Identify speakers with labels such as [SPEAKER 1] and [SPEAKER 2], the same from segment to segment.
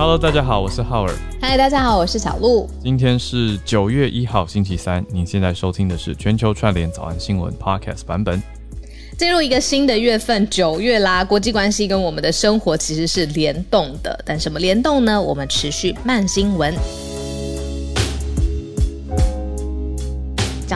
[SPEAKER 1] Hello，大家好，我是浩尔。
[SPEAKER 2] 嗨，大家好，我是小鹿。
[SPEAKER 1] 今天是九月一号，星期三。您现在收听的是全球串联早安新闻 Podcast 版本。
[SPEAKER 2] 进入一个新的月份，九月啦，国际关系跟我们的生活其实是联动的。但什么联动呢？我们持续慢新闻。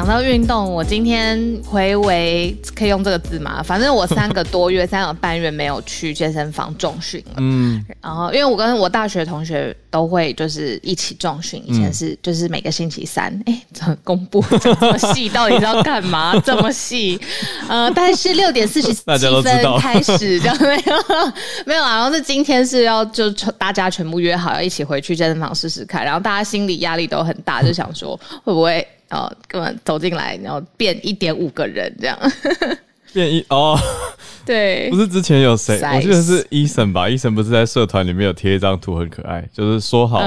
[SPEAKER 2] 讲到运动，我今天回为可以用这个字吗？反正我三个多月、三个半月没有去健身房重训了。嗯，然后因为我跟我大学同学都会就是一起重训，以前是就是每个星期三，哎，怎么公布这么细？到底是要干嘛？这么细？呃，但是六点四十七 分开始，这样没有 没有啊？然后是今天是要就大家全部约好要一起回去健身房试试看，然后大家心理压力都很大，就想说会不会？哦，根本走进来，然后变一点五个人这样，
[SPEAKER 1] 变一哦，
[SPEAKER 2] 对，
[SPEAKER 1] 不是之前有谁？我记得是伊森吧？伊森不是在社团里面有贴一张图，很可爱，就是说好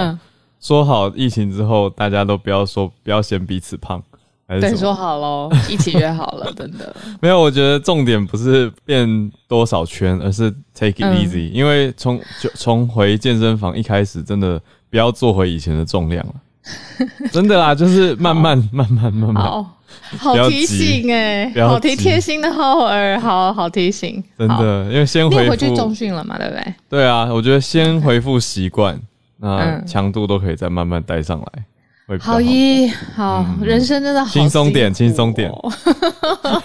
[SPEAKER 1] 说好疫情之后大家都不要说不要嫌彼此胖，
[SPEAKER 2] 还是说好喽，一起约好了，真的
[SPEAKER 1] 没有。我觉得重点不是变多少圈，而是 take it easy，因为从就从回健身房一开始，真的不要做回以前的重量了。真的啦，就是慢慢慢慢慢慢，
[SPEAKER 2] 好好提醒哎，好提贴心的浩儿，好好提醒。
[SPEAKER 1] 真的，因为先回
[SPEAKER 2] 回去中训了嘛，对不对？
[SPEAKER 1] 对啊，我觉得先恢复习惯，那强度都可以再慢慢带上来。
[SPEAKER 2] 好一好，人生真的好
[SPEAKER 1] 轻松点，轻松点，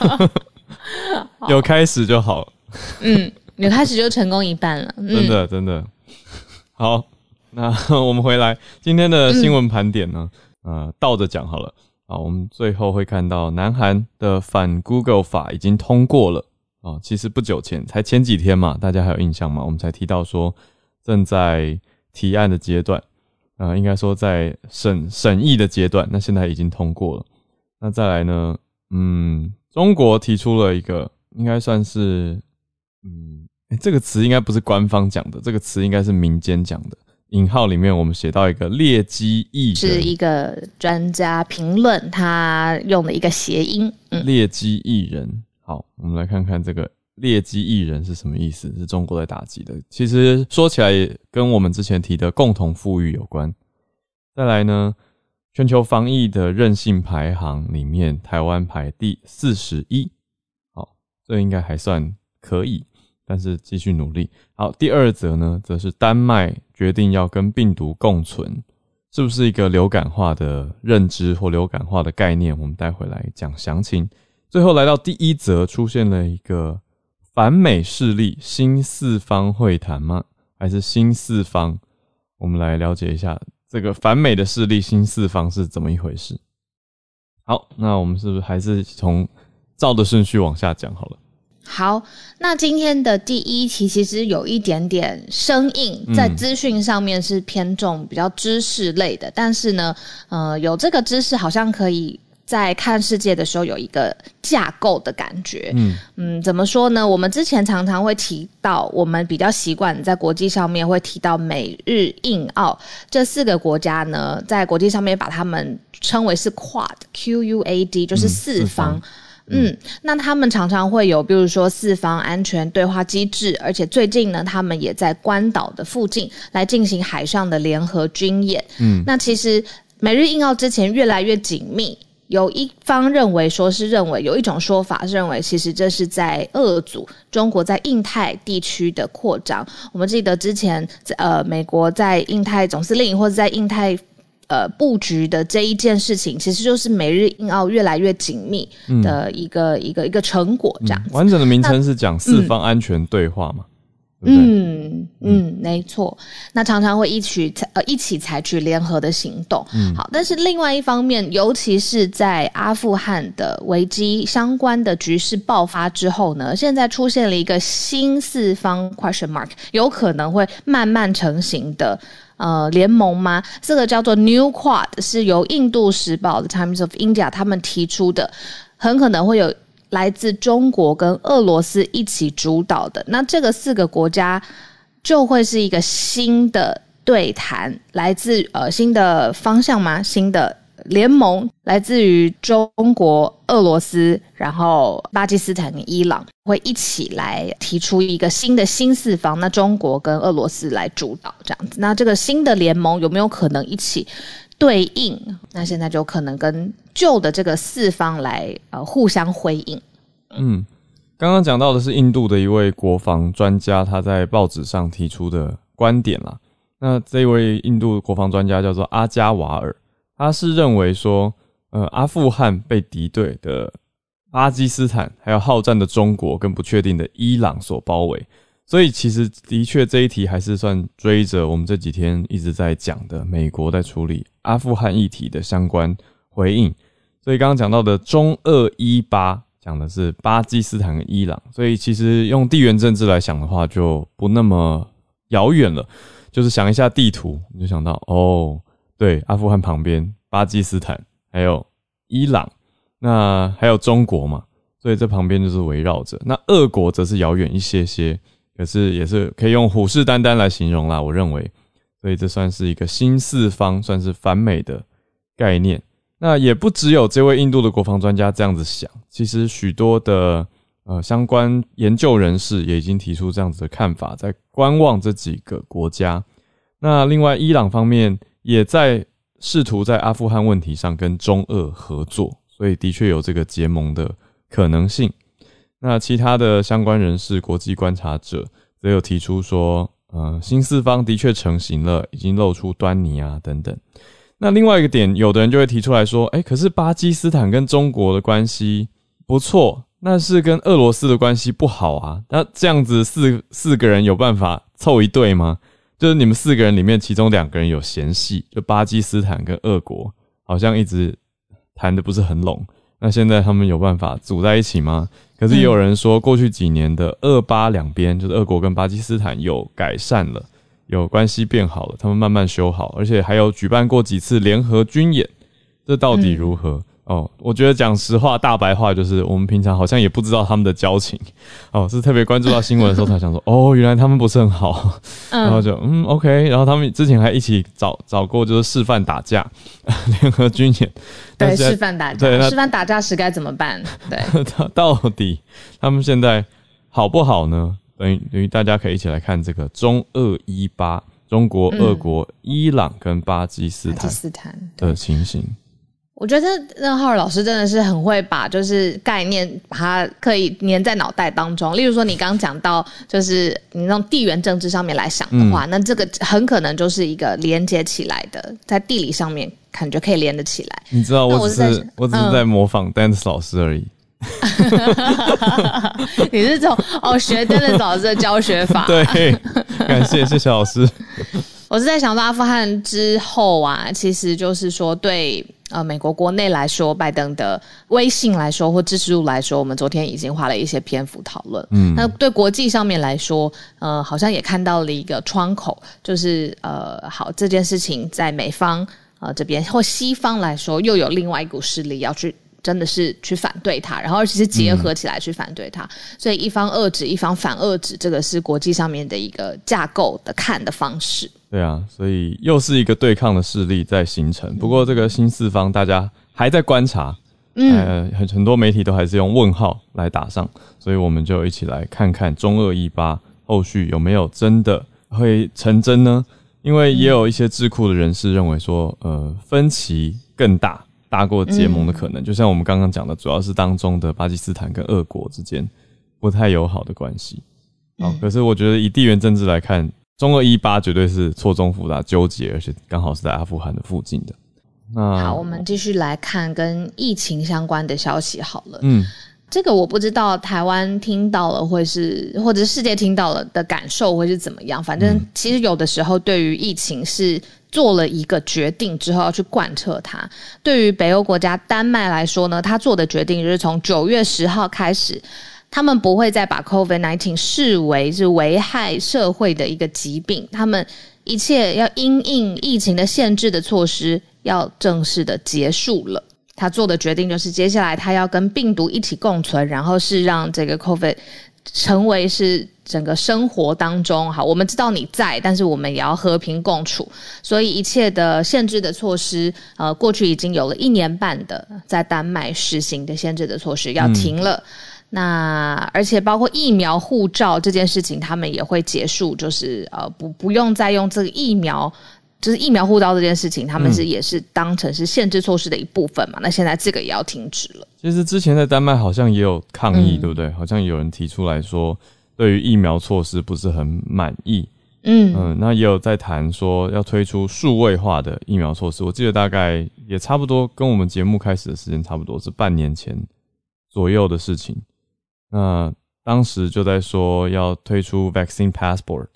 [SPEAKER 1] 有开始就好。
[SPEAKER 2] 嗯，有开始就成功一半了。
[SPEAKER 1] 真的，真的好。那我们回来今天的新闻盘点呢？呃，倒着讲好了啊。我们最后会看到，南韩的反 Google 法已经通过了啊。其实不久前，才前几天嘛，大家还有印象吗？我们才提到说正在提案的阶段啊，应该说在审审议的阶段。那现在已经通过了。那再来呢？嗯，中国提出了一个，应该算是嗯，这个词应该不是官方讲的，这个词应该是民间讲的。引号里面，我们写到一个劣迹艺人，
[SPEAKER 2] 是一个专家评论他用的一个谐音。
[SPEAKER 1] 嗯劣迹艺人，好，我们来看看这个劣迹艺人是什么意思？是中国在打击的。其实说起来，也跟我们之前提的共同富裕有关。再来呢，全球防疫的韧性排行里面，台湾排第四十一。好，这应该还算可以。但是继续努力。好，第二则呢，则是丹麦决定要跟病毒共存，是不是一个流感化的认知或流感化的概念？我们待会来讲详情。最后来到第一则，出现了一个反美势力新四方会谈吗？还是新四方？我们来了解一下这个反美的势力新四方是怎么一回事。好，那我们是不是还是从照的顺序往下讲好了？
[SPEAKER 2] 好，那今天的第一题其实有一点点生硬，在资讯上面是偏重比较知识类的，但是呢，呃，有这个知识好像可以在看世界的时候有一个架构的感觉。嗯嗯，怎么说呢？我们之前常常会提到，我们比较习惯在国际上面会提到美日印澳这四个国家呢，在国际上面把他们称为是 Quad，Q U A D，就是四方。嗯，那他们常常会有，比如说四方安全对话机制，而且最近呢，他们也在关岛的附近来进行海上的联合军演。嗯，那其实美日印澳之前越来越紧密，有一方认为说是认为有一种说法是认为，其实这是在遏阻中国在印太地区的扩张。我们记得之前呃，美国在印太总司令或者在印太。呃，布局的这一件事情，其实就是美日印澳越来越紧密的一个一个一个成果，这样。
[SPEAKER 1] 完整的名称是讲四方安全对话嘛？
[SPEAKER 2] 嗯嗯，没错。那常常会一起呃一起采取联合的行动。嗯，好。但是另外一方面，尤其是在阿富汗的危机相关的局势爆发之后呢，现在出现了一个新四方 question mark，有可能会慢慢成型的。呃，联盟吗？这个叫做 New Quad，是由印度时报的 Times of India 他们提出的，很可能会有来自中国跟俄罗斯一起主导的。那这个四个国家就会是一个新的对谈，来自呃新的方向吗？新的联盟，来自于中国、俄罗斯，然后巴基斯坦跟伊朗会一起来提出一个新的新四方。那中国跟俄罗斯来主导这样子。那这个新的联盟有没有可能一起对应？那现在就可能跟旧的这个四方来呃互相辉映。
[SPEAKER 1] 嗯，刚刚讲到的是印度的一位国防专家，他在报纸上提出的观点啦。那这位印度国防专家叫做阿加瓦尔，他是认为说，呃，阿富汗被敌对的巴基斯坦，还有好战的中国跟不确定的伊朗所包围，所以其实的确这一题还是算追着我们这几天一直在讲的美国在处理阿富汗议题的相关回应。所以刚刚讲到的中二一八讲的是巴基斯坦跟伊朗，所以其实用地缘政治来想的话，就不那么遥远了。就是想一下地图，你就想到哦，对，阿富汗旁边巴基斯坦，还有伊朗，那还有中国嘛，所以这旁边就是围绕着。那俄国则是遥远一些些，可是也是可以用虎视眈眈来形容啦。我认为，所以这算是一个新四方，算是反美的概念。那也不只有这位印度的国防专家这样子想，其实许多的。呃，相关研究人士也已经提出这样子的看法，在观望这几个国家。那另外，伊朗方面也在试图在阿富汗问题上跟中俄合作，所以的确有这个结盟的可能性。那其他的相关人士、国际观察者则有提出说，呃，新四方的确成型了，已经露出端倪啊，等等。那另外一个点，有的人就会提出来说，哎，可是巴基斯坦跟中国的关系不错。那是跟俄罗斯的关系不好啊？那这样子四四个人有办法凑一对吗？就是你们四个人里面，其中两个人有嫌隙，就巴基斯坦跟俄国好像一直谈的不是很拢。那现在他们有办法组在一起吗？可是也有人说，过去几年的俄巴两边，就是俄国跟巴基斯坦有改善了，有关系变好了，他们慢慢修好，而且还有举办过几次联合军演，这到底如何？哦，我觉得讲实话，大白话就是我们平常好像也不知道他们的交情。哦，是特别关注到新闻的时候才想说，哦，原来他们不是很好。然后就嗯，OK。然后他们之前还一起找找过，就是示范打架，联合军演。
[SPEAKER 2] 对，示范打架。对，示范打架时该怎么办？对，
[SPEAKER 1] 到底他们现在好不好呢？等于等于大家可以一起来看这个中俄一八，中国、俄国、伊朗跟巴基斯坦的情形。
[SPEAKER 2] 我觉得任浩老师真的是很会把就是概念把它可以粘在脑袋当中。例如说，你刚刚讲到就是你用地缘政治上面来想的话，那这个很可能就是一个连接起来的，在地理上面感觉可以连得起来。
[SPEAKER 1] 你知道，我只是我只是在模仿 dance 老师而已。
[SPEAKER 2] 你是从哦学 dance 老师的教学法？
[SPEAKER 1] 对，感谢谢谢老师。
[SPEAKER 2] 我是在想到阿富汗之后啊，其实就是说对。呃，美国国内来说，拜登的威信来说，或支持度来说，我们昨天已经花了一些篇幅讨论。嗯，那对国际上面来说，呃，好像也看到了一个窗口，就是呃，好这件事情在美方呃这边或西方来说，又有另外一股势力要去，真的是去反对他，然后而且是结合起来去反对他，所以一方遏制，一方反遏制，这个是国际上面的一个架构的看的方式。
[SPEAKER 1] 对啊，所以又是一个对抗的势力在形成。不过这个新四方大家还在观察，嗯，很很多媒体都还是用问号来打上，所以我们就一起来看看中二一八后续有没有真的会成真呢？因为也有一些智库的人士认为说，呃，分歧更大，大过结盟的可能。就像我们刚刚讲的，主要是当中的巴基斯坦跟俄国之间不太友好的关系。好，可是我觉得以地缘政治来看。中俄一八绝对是错综复杂、纠结，而且刚好是在阿富汗的附近的。
[SPEAKER 2] 那好，我们继续来看跟疫情相关的消息。好了，嗯，这个我不知道台湾听到了，会是或者世界听到了的感受会是怎么样。反正其实有的时候对于疫情是做了一个决定之后要去贯彻它。对于北欧国家丹麦来说呢，他做的决定就是从九月十号开始。他们不会再把 COVID-19 视为是危害社会的一个疾病，他们一切要因应疫情的限制的措施要正式的结束了。他做的决定就是，接下来他要跟病毒一起共存，然后是让这个 COVID 成为是整个生活当中，好，我们知道你在，但是我们也要和平共处，所以一切的限制的措施，呃，过去已经有了一年半的在丹麦实行的限制的措施要停了。那而且包括疫苗护照这件事情，他们也会结束，就是呃不不用再用这个疫苗，就是疫苗护照这件事情，他们是也是当成是限制措施的一部分嘛。那现在这个也要停止了。
[SPEAKER 1] 其实之前在丹麦好像也有抗议，对不对？好像有人提出来说，对于疫苗措施不是很满意。嗯嗯，那也有在谈说要推出数位化的疫苗措施。我记得大概也差不多跟我们节目开始的时间差不多，是半年前左右的事情。那当时就在说要推出 vaccine passport，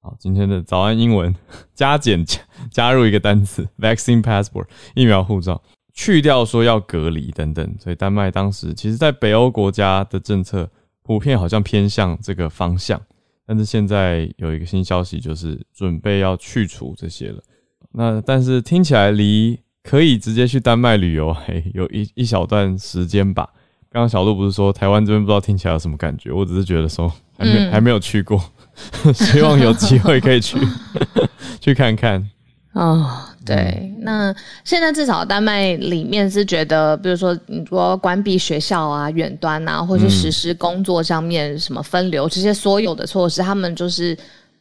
[SPEAKER 1] 好，今天的早安英文 加减加加入一个单词 vaccine passport 疫苗护照，去掉说要隔离等等，所以丹麦当时其实在北欧国家的政策普遍好像偏向这个方向，但是现在有一个新消息就是准备要去除这些了。那但是听起来离可以直接去丹麦旅游还有一一小段时间吧。刚刚小鹿不是说台湾这边不知道听起来有什么感觉？我只是觉得说还没还没有去过，希望有机会可以去 去看看。
[SPEAKER 2] 哦，对，那现在至少丹麦里面是觉得，比如说你说关闭学校啊、远端啊，或者实施工作上面什么分流这些所有的措施，他们就是。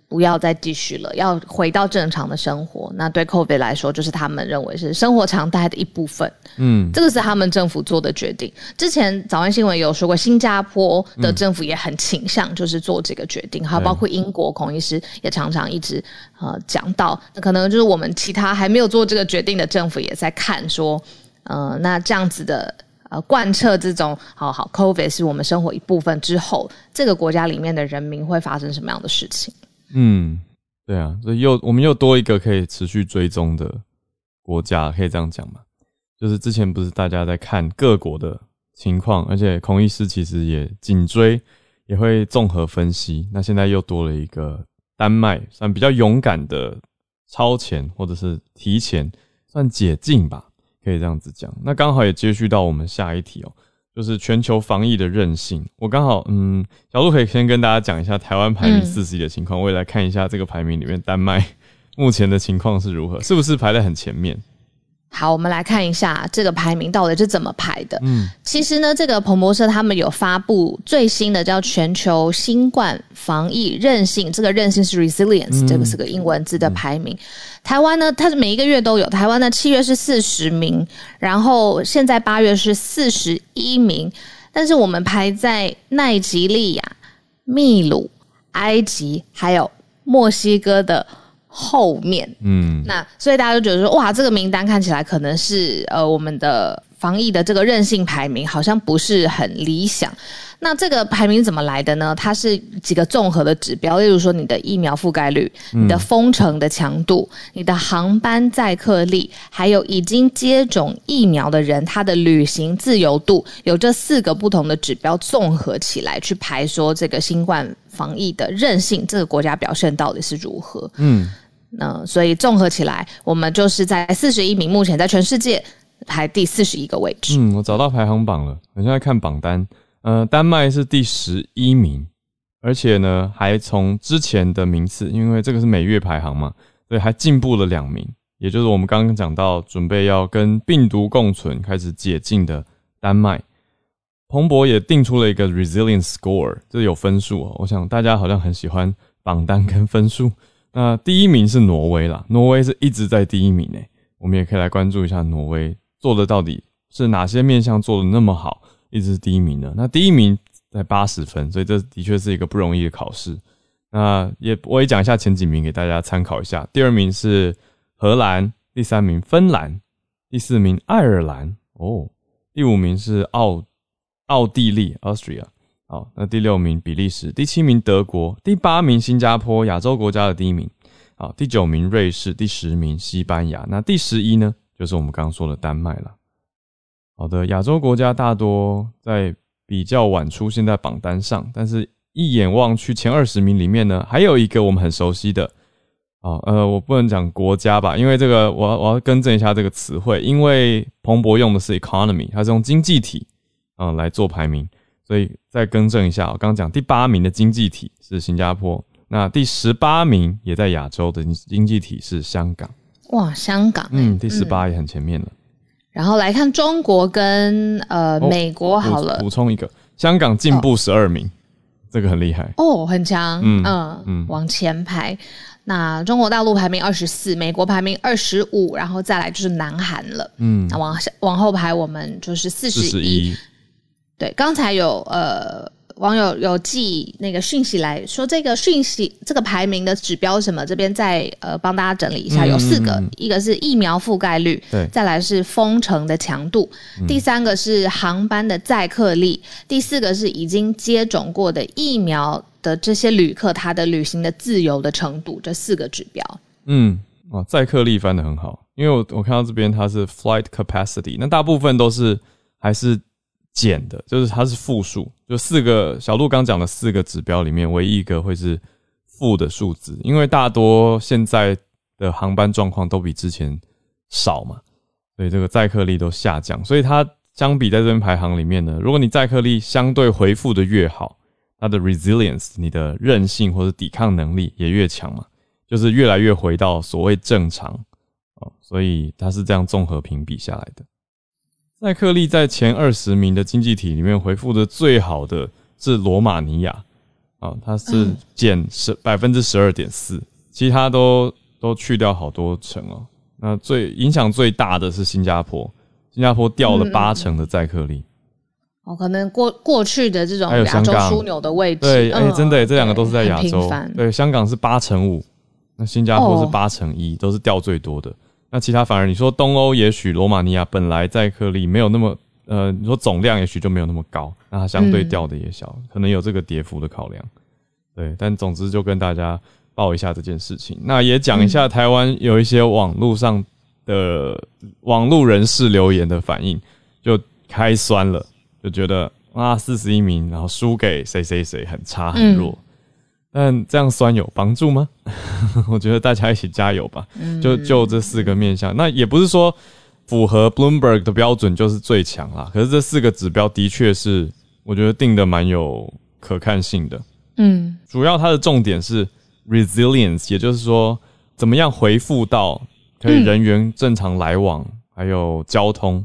[SPEAKER 2] 不要再继续了，要回到正常的生活。那对 COVID 来说，就是他们认为是生活常态的一部分。嗯，这个是他们政府做的决定。之前早安新闻有说过，新加坡的政府也很倾向就是做这个决定。还有包括英国孔医师也常常一直呃讲到，那可能就是我们其他还没有做这个决定的政府也在看说，呃，那这样子的呃贯彻这种好好 COVID 是我们生活一部分之后，这个国家里面的人民会发生什么样的事情？
[SPEAKER 1] 嗯，对啊，所以又我们又多一个可以持续追踪的国家，可以这样讲嘛？就是之前不是大家在看各国的情况，而且孔医师其实也紧追，也会综合分析。那现在又多了一个丹麦，算比较勇敢的超前或者是提前算解禁吧，可以这样子讲。那刚好也接续到我们下一题哦。就是全球防疫的韧性，我刚好嗯，小鹿可以先跟大家讲一下台湾排名四十一的情况，我也来看一下这个排名里面丹麦目前的情况是如何，是不是排在很前面？
[SPEAKER 2] 好，我们来看一下这个排名到底是怎么排的。嗯，其实呢，这个彭博社他们有发布最新的叫全球新冠防疫韧性，这个韧性是 resilience，这个是个英文字的排名。台湾呢，它是每一个月都有。台湾呢，七月是四十名，然后现在八月是四十一名，但是我们排在奈及利亚、秘鲁、埃及还有墨西哥的。后面，嗯，那所以大家都觉得说，哇，这个名单看起来可能是呃，我们的防疫的这个韧性排名好像不是很理想。那这个排名怎么来的呢？它是几个综合的指标，例如说你的疫苗覆盖率、你的封城的强度、你的航班载客力，还有已经接种疫苗的人他的旅行自由度，有这四个不同的指标综合起来去排说这个新冠防疫的韧性，这个国家表现到底是如何？嗯。那所以综合起来，我们就是在四十一名，目前在全世界排第四十一个位置。
[SPEAKER 1] 嗯，我找到排行榜了，我现在看榜单，呃，丹麦是第十一名，而且呢，还从之前的名次，因为这个是每月排行嘛，所以还进步了两名，也就是我们刚刚讲到准备要跟病毒共存、开始解禁的丹麦。彭博也定出了一个 resilience score，这有分数哦。我想大家好像很喜欢榜单跟分数。那第一名是挪威啦，挪威是一直在第一名诶，我们也可以来关注一下挪威做的到底是哪些面向做的那么好，一直是第一名的。那第一名在八十分，所以这的确是一个不容易的考试。那也我也讲一下前几名给大家参考一下，第二名是荷兰，第三名芬兰，第四名爱尔兰哦，第五名是奥奥地利 Austria。好，那第六名比利时，第七名德国，第八名新加坡，亚洲国家的第一名。好，第九名瑞士，第十名西班牙。那第十一呢，就是我们刚刚说的丹麦了。好的，亚洲国家大多在比较晚出现在榜单上，但是一眼望去前二十名里面呢，还有一个我们很熟悉的。啊，呃，我不能讲国家吧，因为这个我要我要更正一下这个词汇，因为彭博用的是 economy，它是用经济体啊来做排名。所以再更正一下，我刚刚讲第八名的经济体是新加坡，那第十八名也在亚洲的经济体是香港。
[SPEAKER 2] 哇，香港，
[SPEAKER 1] 嗯，第十八也很前面了。
[SPEAKER 2] 然后来看中国跟呃美国好了，
[SPEAKER 1] 补充一个，香港进步十二名，这个很厉害
[SPEAKER 2] 哦，很强，嗯嗯，往前排。那中国大陆排名二十四，美国排名二十五，然后再来就是南韩了，嗯，那往往后排我们就是四十一。对，刚才有呃。网友有寄那个讯息来说，这个讯息这个排名的指标什么？这边再呃帮大家整理一下，有四个，一个是疫苗覆盖率，
[SPEAKER 1] 对，
[SPEAKER 2] 再来是封城的强度，第三个是航班的载客率，第四个是已经接种过的疫苗的这些旅客他的旅行的自由的程度，这四个指标。
[SPEAKER 1] 嗯，哦，载客力翻的很好，因为我我看到这边它是 flight capacity，那大部分都是还是。减的，就是它是负数，就四个小鹿刚讲的四个指标里面，唯一一个会是负的数字，因为大多现在的航班状况都比之前少嘛，所以这个载客力都下降，所以它相比在这边排行里面呢，如果你载客力相对回复的越好，它的 resilience，你的韧性或者抵抗能力也越强嘛，就是越来越回到所谓正常。哦，所以它是这样综合评比下来的。载克利在前二十名的经济体里面回复的最好的是罗马尼亚啊，它是减十百分之十二点四，其他都都去掉好多成哦。那最影响最大的是新加坡，新加坡掉了八成的载克利。
[SPEAKER 2] 哦，可能过过去的这种亚洲枢纽的位置，
[SPEAKER 1] 对，哎，真的，这两个都是在亚洲。对，香港是八成五，那新加坡是八成一，都是掉最多的。那其他反而你说东欧也许罗马尼亚本来载客力没有那么呃，你说总量也许就没有那么高，那它相对掉的也小，可能有这个跌幅的考量。对，但总之就跟大家报一下这件事情。那也讲一下台湾有一些网络上的网络人士留言的反应，就开酸了，就觉得啊四十一名，然后输给谁谁谁很差很弱。但这样酸有帮助吗？我觉得大家一起加油吧。就就这四个面向，那也不是说符合 Bloomberg 的标准就是最强啦。可是这四个指标的确是我觉得定的蛮有可看性的。嗯，主要它的重点是 resilience，也就是说怎么样回复到可以人员正常来往，还有交通。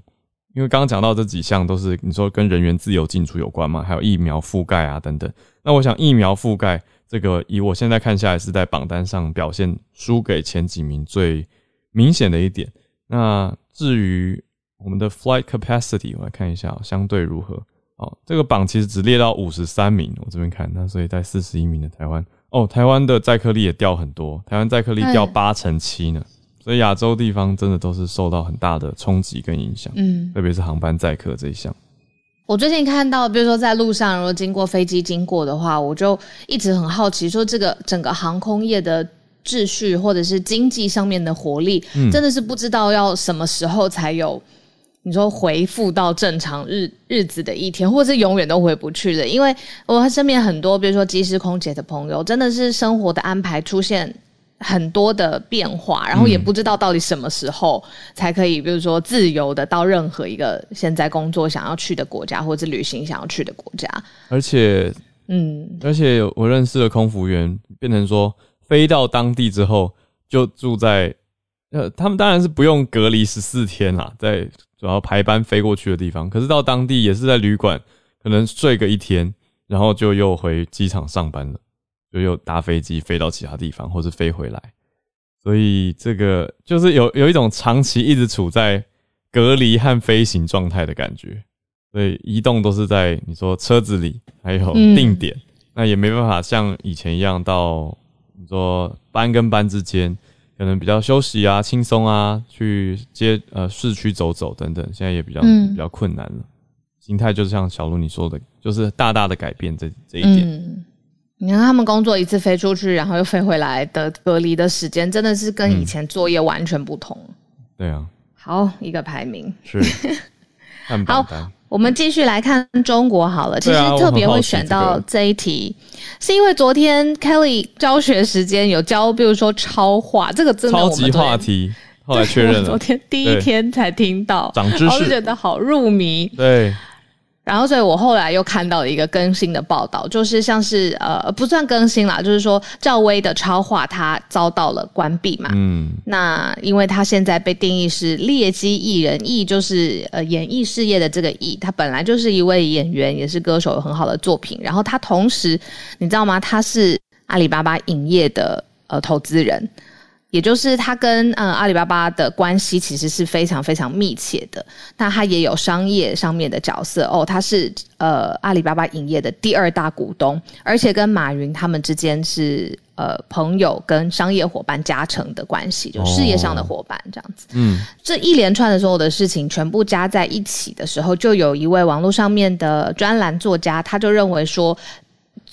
[SPEAKER 1] 因为刚刚讲到这几项都是你说跟人员自由进出有关嘛，还有疫苗覆盖啊等等。那我想疫苗覆盖。这个以我现在看下来是在榜单上表现输给前几名最明显的一点。那至于我们的 flight capacity，我来看一下相对如何。哦，这个榜其实只列到五十三名，我这边看，那所以在四十一名的台湾，哦，台湾的载客率也掉很多，台湾载客率掉八成七呢。所以亚洲地方真的都是受到很大的冲击跟影响，嗯，特别是航班载客这一项。
[SPEAKER 2] 我最近看到，比如说在路上，如果经过飞机经过的话，我就一直很好奇，说这个整个航空业的秩序或者是经济上面的活力，真的是不知道要什么时候才有你说回复到正常日日子的一天，或者是永远都回不去的。因为我身边很多，比如说机师、空姐的朋友，真的是生活的安排出现。很多的变化，然后也不知道到底什么时候才可以，比如说自由的到任何一个现在工作想要去的国家，或者旅行想要去的国家。
[SPEAKER 1] 而且，嗯，而且我认识的空服员变成说，飞到当地之后就住在，呃，他们当然是不用隔离十四天啦，在主要排班飞过去的地方，可是到当地也是在旅馆，可能睡个一天，然后就又回机场上班了。就又搭飞机飞到其他地方，或是飞回来，所以这个就是有有一种长期一直处在隔离和飞行状态的感觉。所以移动都是在你说车子里，还有定点，那也没办法像以前一样到你说班跟班之间，可能比较休息啊、轻松啊，去街呃市区走走等等，现在也比较比较困难了。心态就是像小鹿你说的，就是大大的改变这这一点。
[SPEAKER 2] 你看他们工作一次飞出去，然后又飞回来的隔离的时间，真的是跟以前作业完全不同。
[SPEAKER 1] 对啊。
[SPEAKER 2] 好，一个排名
[SPEAKER 1] 是。
[SPEAKER 2] 好，我们继续来看中国好了。其实特别会选到这一题，是因为昨天 Kelly 教学时间有教，比如说超话，这个真的
[SPEAKER 1] 超级话题，后来确认了。
[SPEAKER 2] 昨天第一天才听到，
[SPEAKER 1] 长知识，
[SPEAKER 2] 觉得好入迷。
[SPEAKER 1] 对。
[SPEAKER 2] 然后，所以我后来又看到了一个更新的报道，就是像是呃不算更新啦，就是说赵薇的超话她遭到了关闭嘛。嗯，那因为他现在被定义是劣迹艺人，艺就是呃演艺事业的这个艺，他本来就是一位演员，也是歌手，有很好的作品。然后他同时，你知道吗？他是阿里巴巴影业的呃投资人。也就是他跟呃阿里巴巴的关系其实是非常非常密切的，那他也有商业上面的角色哦，他是呃阿里巴巴影业的第二大股东，而且跟马云他们之间是呃朋友跟商业伙伴加成的关系，就事业上的伙伴这样子。嗯，这一连串的所有的事情全部加在一起的时候，就有一位网络上面的专栏作家，他就认为说。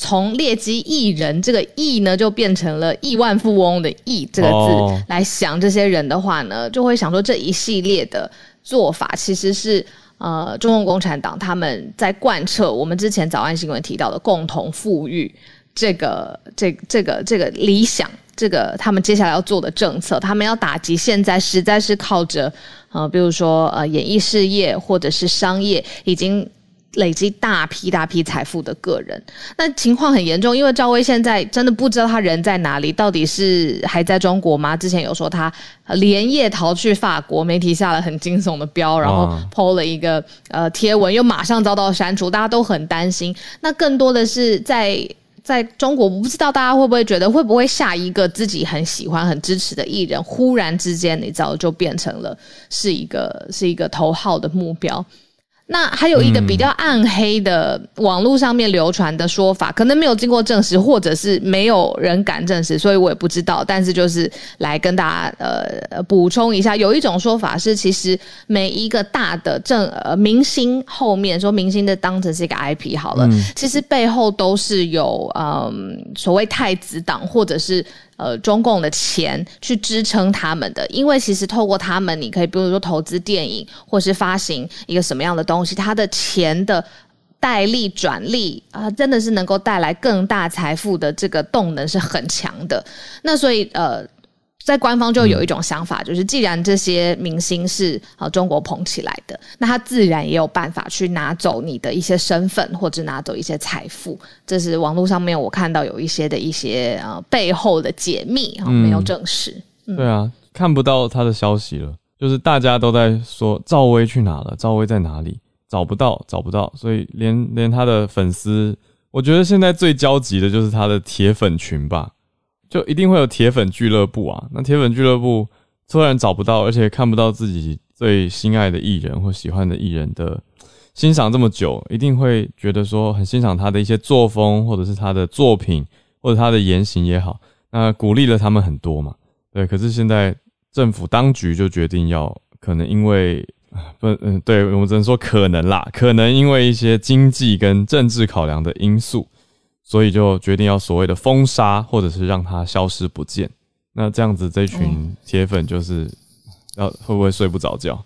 [SPEAKER 2] 从劣迹艺人这个亿呢，就变成了亿万富翁的亿这个字来想这些人的话呢，就会想说这一系列的做法其实是呃中共共产党他们在贯彻我们之前早安新闻提到的共同富裕这个这这个这个理想，这个他们接下来要做的政策，他们要打击现在实在是靠着呃比如说呃演艺事业或者是商业已经。累积大批大批财富的个人，那情况很严重，因为赵薇现在真的不知道他人在哪里，到底是还在中国吗？之前有说他连夜逃去法国，媒体下了很惊悚的标，然后 PO 了一个呃贴文，又马上遭到删除，大家都很担心。那更多的是在在中国，我不知道大家会不会觉得，会不会下一个自己很喜欢、很支持的艺人，忽然之间你知道就变成了是一个是一个头号的目标。那还有一个比较暗黑的网络上面流传的说法，可能没有经过证实，或者是没有人敢证实，所以我也不知道。但是就是来跟大家呃补充一下，有一种说法是，其实每一个大的正呃明星后面说明星的当成是一个 IP 好了，其实背后都是有嗯所谓太子党或者是。呃，中共的钱去支撑他们的，因为其实透过他们，你可以比如说投资电影，或是发行一个什么样的东西，他的钱的代利转利啊，真的是能够带来更大财富的这个动能是很强的。那所以呃。在官方就有一种想法，就是既然这些明星是啊中国捧起来的，那他自然也有办法去拿走你的一些身份，或者拿走一些财富。这是网络上面我看到有一些的一些呃背后的解密啊，没有证实。
[SPEAKER 1] 对啊，看不到他的消息了，就是大家都在说赵薇去哪了，赵薇在哪里？找不到，找不到，所以连连他的粉丝，我觉得现在最焦急的就是他的铁粉群吧。就一定会有铁粉俱乐部啊！那铁粉俱乐部突然找不到，而且看不到自己最心爱的艺人或喜欢的艺人的欣赏这么久，一定会觉得说很欣赏他的一些作风，或者是他的作品，或者他的言行也好，那鼓励了他们很多嘛。对，可是现在政府当局就决定要，可能因为不，嗯，对我们只能说可能啦，可能因为一些经济跟政治考量的因素。所以就决定要所谓的封杀，或者是让它消失不见。那这样子，这群铁粉就是要会不会睡不着觉？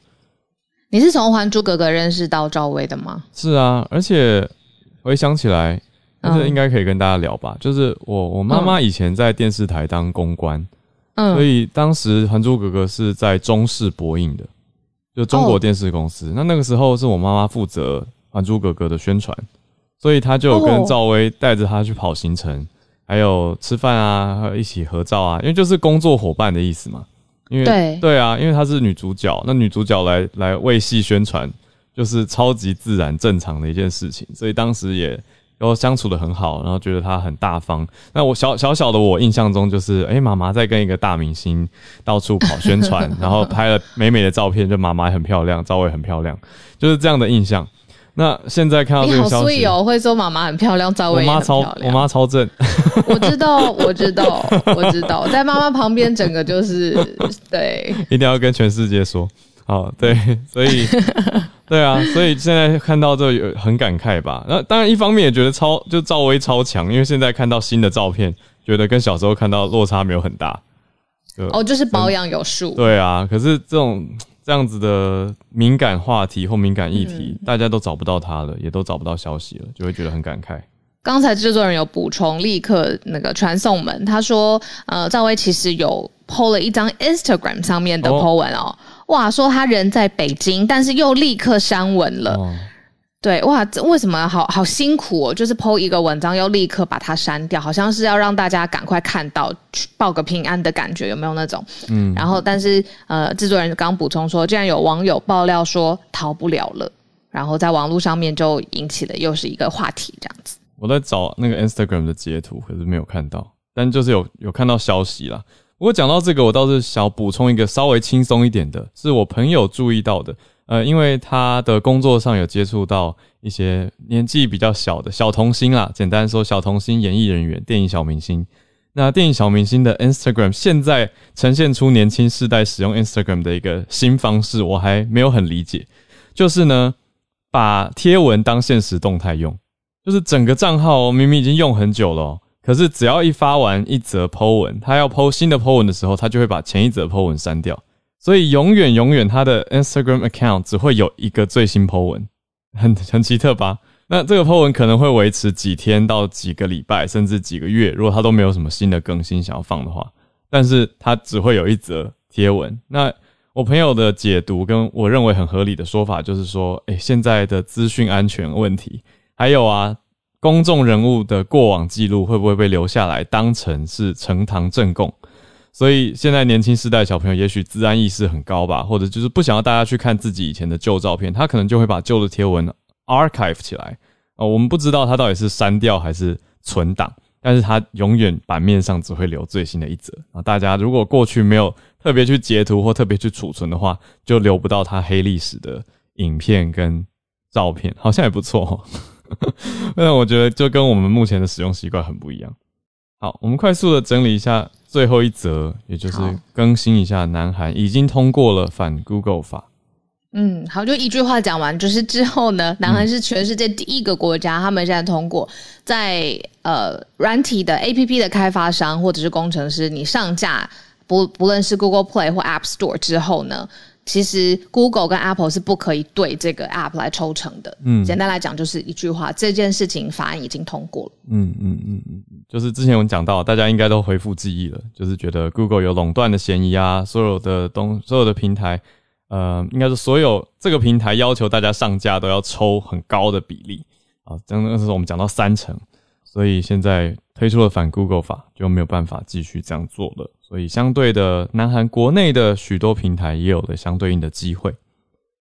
[SPEAKER 2] 你是从《还珠格格》认识到赵薇的吗？
[SPEAKER 1] 是啊，而且回想起来，这应该可以跟大家聊吧。就是我我妈妈以前在电视台当公关，嗯，所以当时《还珠格格》是在中视播映的，就中国电视公司。那那个时候是我妈妈负责《还珠格格》的宣传。所以他就跟赵薇带着他去跑行程，还有吃饭啊，还有一起合照啊，因为就是工作伙伴的意思嘛。因为
[SPEAKER 2] 对
[SPEAKER 1] 对啊，因为她是女主角，那女主角来来为戏宣传，就是超级自然正常的一件事情。所以当时也然后相处的很好，然后觉得她很大方。那我小小小的我印象中就是，哎，妈妈在跟一个大明星到处跑宣传，然后拍了美美的照片，就妈妈很漂亮，赵薇很漂亮，就是这样的印象。那现在看到这个消息，
[SPEAKER 2] 哦，会说妈妈很漂亮，赵薇
[SPEAKER 1] 很漂
[SPEAKER 2] 亮。
[SPEAKER 1] 我妈超正，
[SPEAKER 2] 我知道，我知道，我知道，在妈妈旁边，整个就是 对。
[SPEAKER 1] 一定要跟全世界说，好，对，所以，对啊，所以现在看到这有很感慨吧？那当然，一方面也觉得超就赵薇超强，因为现在看到新的照片，觉得跟小时候看到落差没有很大。
[SPEAKER 2] 哦，就是保养有术。
[SPEAKER 1] 对啊，可是这种。这样子的敏感话题或敏感议题，大家都找不到他了，也都找不到消息了，就会觉得很感慨。
[SPEAKER 2] 刚才制作人有补充，立刻那个传送门，他说，呃，赵薇其实有 PO 了一张 Instagram 上面的 PO 文哦，哇，说他人在北京，但是又立刻删文了。对，哇，这为什么好好辛苦哦？就是 PO 一个文章，又立刻把它删掉，好像是要让大家赶快看到，去报个平安的感觉，有没有那种？嗯。然后，但是呃，制作人刚补充说，竟然有网友爆料说逃不了了，然后在网络上面就引起了又是一个话题，这样子。
[SPEAKER 1] 我在找那个 Instagram 的截图，可是没有看到，但就是有有看到消息啦。不过讲到这个，我倒是想补充一个稍微轻松一点的，是我朋友注意到的。呃，因为他的工作上有接触到一些年纪比较小的小童星啦，简单说，小童星演艺人员、电影小明星。那电影小明星的 Instagram 现在呈现出年轻世代使用 Instagram 的一个新方式，我还没有很理解。就是呢，把贴文当现实动态用，就是整个账号明明已经用很久了，可是只要一发完一则 po 文，他要 po 新的 po 文的时候，他就会把前一则 po 文删掉。所以永远永远，他的 Instagram account 只会有一个最新 po 文，很很奇特吧？那这个 po 文可能会维持几天到几个礼拜，甚至几个月，如果他都没有什么新的更新想要放的话，但是他只会有一则贴文。那我朋友的解读跟我认为很合理的说法就是说，诶，现在的资讯安全问题，还有啊，公众人物的过往记录会不会被留下来当成是呈堂证供？所以现在年轻世代小朋友也许自安意识很高吧，或者就是不想要大家去看自己以前的旧照片，他可能就会把旧的贴文 archive 起来哦，我们不知道他到底是删掉还是存档，但是他永远版面上只会留最新的一则啊。大家如果过去没有特别去截图或特别去储存的话，就留不到他黑历史的影片跟照片，好像也不错。那我觉得就跟我们目前的使用习惯很不一样。好，我们快速的整理一下。最后一则，也就是更新一下，南韩已经通过了反 Google 法。
[SPEAKER 2] 嗯，好，就一句话讲完，就是之后呢，南韩是全世界第一个国家，他们现在通过，在呃软体的 APP 的开发商或者是工程师，你上架不不论是 Google Play 或 App Store 之后呢。其实 Google 跟 Apple 是不可以对这个 App 来抽成的。嗯，简单来讲就是一句话，这件事情法案已经通过了。嗯
[SPEAKER 1] 嗯嗯嗯，就是之前我们讲到，大家应该都恢复记忆了，就是觉得 Google 有垄断的嫌疑啊，所有的东所有的平台，呃，应该是所有这个平台要求大家上架都要抽很高的比例啊，真的是我们讲到三成，所以现在推出了反 Google 法，就没有办法继续这样做了。所以，相对的，南韩国内的许多平台也有了相对应的机会。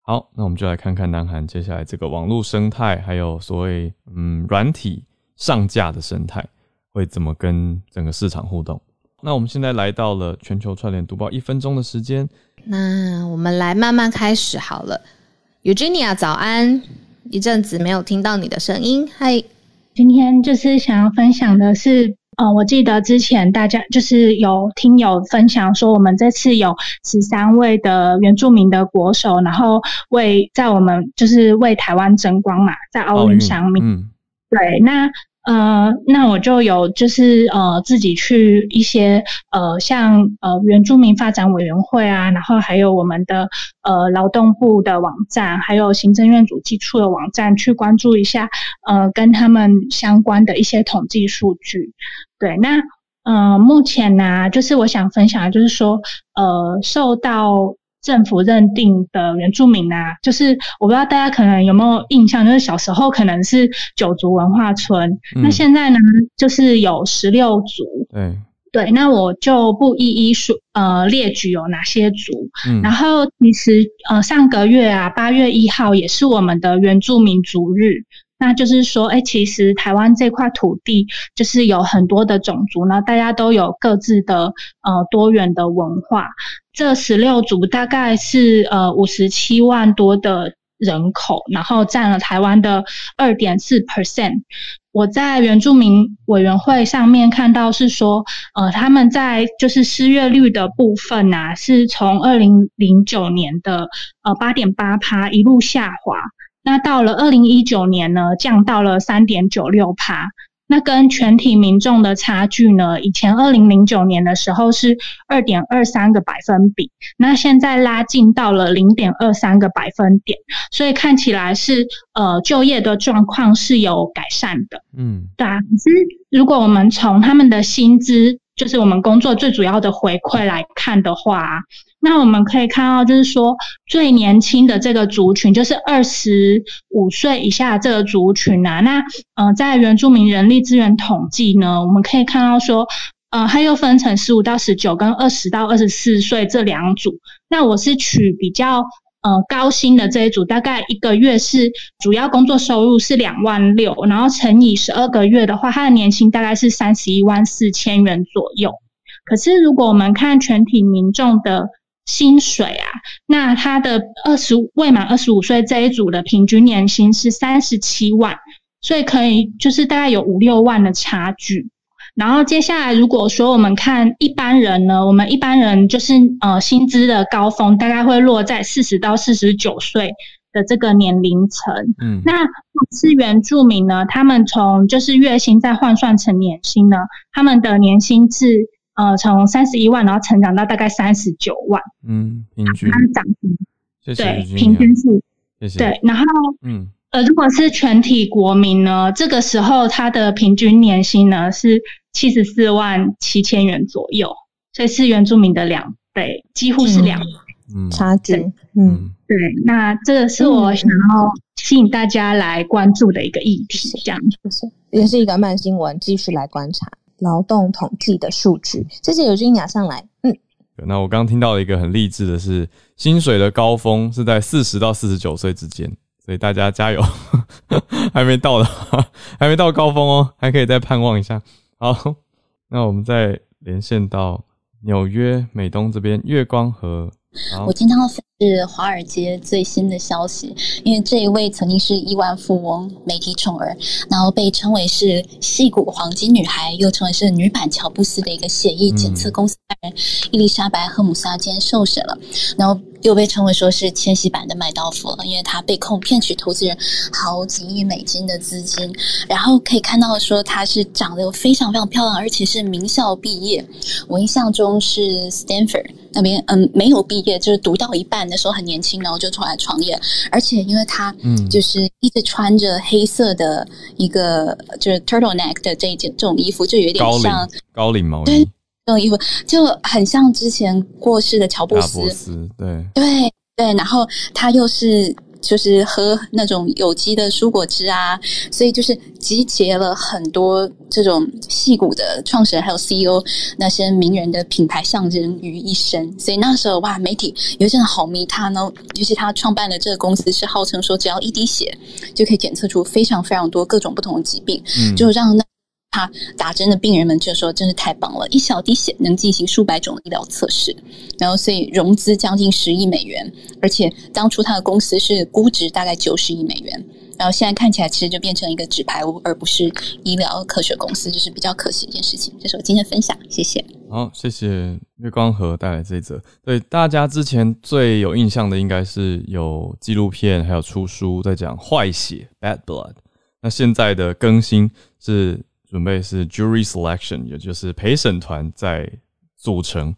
[SPEAKER 1] 好，那我们就来看看南韩接下来这个网络生态，还有所谓嗯软体上架的生态，会怎么跟整个市场互动？那我们现在来到了全球串联读报一分钟的时间，
[SPEAKER 2] 那我们来慢慢开始好了。Eugenia，早安！一阵子没有听到你的声音，嗨。
[SPEAKER 3] 今天就是想要分享的是。呃，我记得之前大家就是有听友分享说，我们这次有十三位的原住民的国手，然后为在我们就是为台湾争光嘛，在奥运上面。嗯，对，那。呃，那我就有就是呃自己去一些呃像呃原住民发展委员会啊，然后还有我们的呃劳动部的网站，还有行政院主计处的网站去关注一下呃跟他们相关的一些统计数据。对，那呃目前呢，就是我想分享的就是说呃受到。政府认定的原住民啊，就是我不知道大家可能有没有印象，就是小时候可能是九族文化村，那现在呢，就是有十六族。
[SPEAKER 1] 对
[SPEAKER 3] 对，那我就不一一说呃列举有哪些族。嗯，然后其实呃上个月啊八月一号也是我们的原住民族日。那就是说，哎，其实台湾这块土地就是有很多的种族呢，大家都有各自的呃多元的文化。这十六族大概是呃五十七万多的人口，然后占了台湾的二点四 percent。我在原住民委员会上面看到是说，呃，他们在就是失业率的部分呐，是从二零零九年的呃八点八趴一路下滑。那到了二零一九年呢，降到了三点九六帕。那跟全体民众的差距呢，以前二零零九年的时候是二点二三个百分比，那现在拉近到了零点二三个百分点，所以看起来是呃就业的状况是有改善的。嗯，对啊。可是如果我们从他们的薪资就是我们工作最主要的回馈来看的话，那我们可以看到，就是说最年轻的这个族群，就是二十五岁以下这个族群啊。那呃，在原住民人力资源统计呢，我们可以看到说，呃，它又分成十五到十九跟二十到二十四岁这两组。那我是取比较。呃，高薪的这一组大概一个月是主要工作收入是两万六，然后乘以十二个月的话，他的年薪大概是三十一万四千元左右。可是如果我们看全体民众的薪水啊，那他的二十未满二十五岁这一组的平均年薪是三十七万，所以可以就是大概有五六万的差距。然后接下来，如果说我们看一般人呢，我们一般人就是呃薪资的高峰大概会落在四十到四十九岁的这个年龄层。嗯，那是原住民呢，他们从就是月薪再换算成年薪呢，他们的年薪是呃从三十一万，然后成长到大概三十九万。
[SPEAKER 1] 嗯，平均。
[SPEAKER 3] 涨
[SPEAKER 1] 幅，
[SPEAKER 3] 对，平均是，
[SPEAKER 1] 谢谢。
[SPEAKER 3] 对，然后嗯。呃，如果是全体国民呢，这个时候他的平均年薪呢是七十四万七千元左右，所以是原住民的两倍，几乎是两倍嗯。
[SPEAKER 2] 差距。
[SPEAKER 3] 嗯，对，那这个是我想要吸引大家来关注的一个议题，这样。
[SPEAKER 2] 是也是一个慢新闻，继续来观察劳动统计的数据。谢谢尤金雅上来，嗯，
[SPEAKER 1] 那我刚刚听到了一个很励志的是，薪水的高峰是在四十到四十九岁之间。所以大家加油，还没到的，还没到高峰哦，还可以再盼望一下。好，那我们再连线到纽约美东这边，月光河。
[SPEAKER 4] 我听到是华尔街最新的消息，因为这一位曾经是亿万富翁、媒体宠儿，然后被称为是戏骨黄金女孩，又称为是女版乔布斯的一个血液检测公司人伊丽莎白·赫姆斯，今天受审了，然后。又被称为说是千禧版的麦道夫了，因为他被控骗取投资人好几亿美金的资金。然后可以看到说他是长得非常非常漂亮，而且是名校毕业。我印象中是 Stanford 那边，嗯，没有毕业，就是读到一半的时候很年轻，然后就出来创业。而且因为他，嗯，就是一直穿着黑色的一个就是 turtleneck 的这一件这种衣服，就有点像
[SPEAKER 1] 高领毛衣。
[SPEAKER 4] 这种衣服就很像之前过世的乔布
[SPEAKER 1] 斯，对
[SPEAKER 4] 对对，然后他又是就是喝那种有机的蔬果汁啊，所以就是集结了很多这种戏骨的创始人还有 CEO 那些名人的品牌象征于一身，所以那时候哇，媒体有些人好迷他呢，尤其他创办的这个公司是号称说只要一滴血就可以检测出非常非常多各种不同的疾病，嗯，就让那。他打针的病人们就说：“真是太棒了，一小滴血能进行数百种医疗测试。”然后，所以融资将近十亿美元，而且当初他的公司是估值大概九十亿美元。然后现在看起来，其实就变成一个纸牌屋，而不是医疗科学公司，就是比较可惜一件事情。这是我今天分享，谢谢。
[SPEAKER 1] 好，谢谢月光河带来这一则。对大家之前最有印象的，应该是有纪录片，还有出书在讲坏血 （bad blood）。那现在的更新是。准备是 jury selection，也就是陪审团在组成。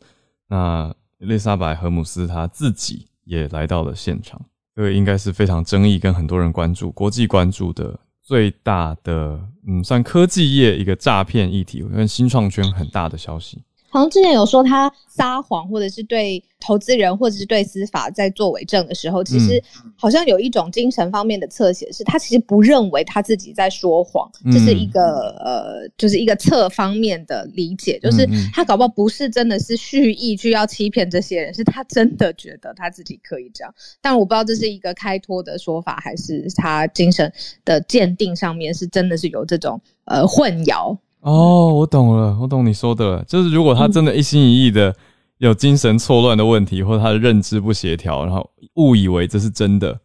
[SPEAKER 1] 那丽莎白·荷姆斯她自己也来到了现场，这个应该是非常争议跟很多人关注、国际关注的最大的，嗯，算科技业一个诈骗议题，跟新创圈很大的消息。
[SPEAKER 2] 好像之前有说他撒谎，或者是对投资人，或者是对司法在做伪证的时候，其实好像有一种精神方面的侧写，是他其实不认为他自己在说谎，这是一个呃，就是一个侧方面的理解，就是他搞不好不是真的是蓄意去要欺骗这些人，是他真的觉得他自己可以这样，但我不知道这是一个开脱的说法，还是他精神的鉴定上面是真的是有这种呃混淆。
[SPEAKER 1] 哦，我懂了，我懂你说的，就是如果他真的一心一意的有精神错乱的问题，或者他的认知不协调，然后误以为这是真的，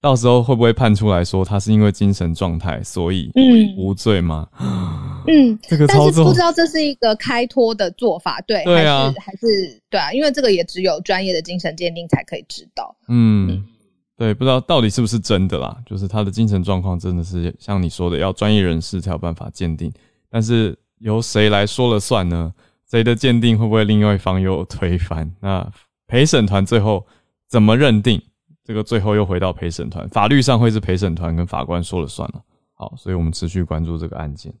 [SPEAKER 1] 到时候会不会判出来说他是因为精神状态所以嗯无罪吗？
[SPEAKER 2] 嗯，
[SPEAKER 1] 这个操作
[SPEAKER 2] 不知道这是一个开脱的做法，对，
[SPEAKER 1] 对
[SPEAKER 2] 啊，还是对啊，因为这个也只有专业的精神鉴定才可以知道。
[SPEAKER 1] 嗯，对，不知道到底是不是真的啦，就是他的精神状况真的是像你说的，要专业人士才有办法鉴定。但是由谁来说了算呢？谁的鉴定会不会另外一方又推翻？那陪审团最后怎么认定？这个最后又回到陪审团，法律上会是陪审团跟法官说了算了。好，所以我们持续关注这个案件。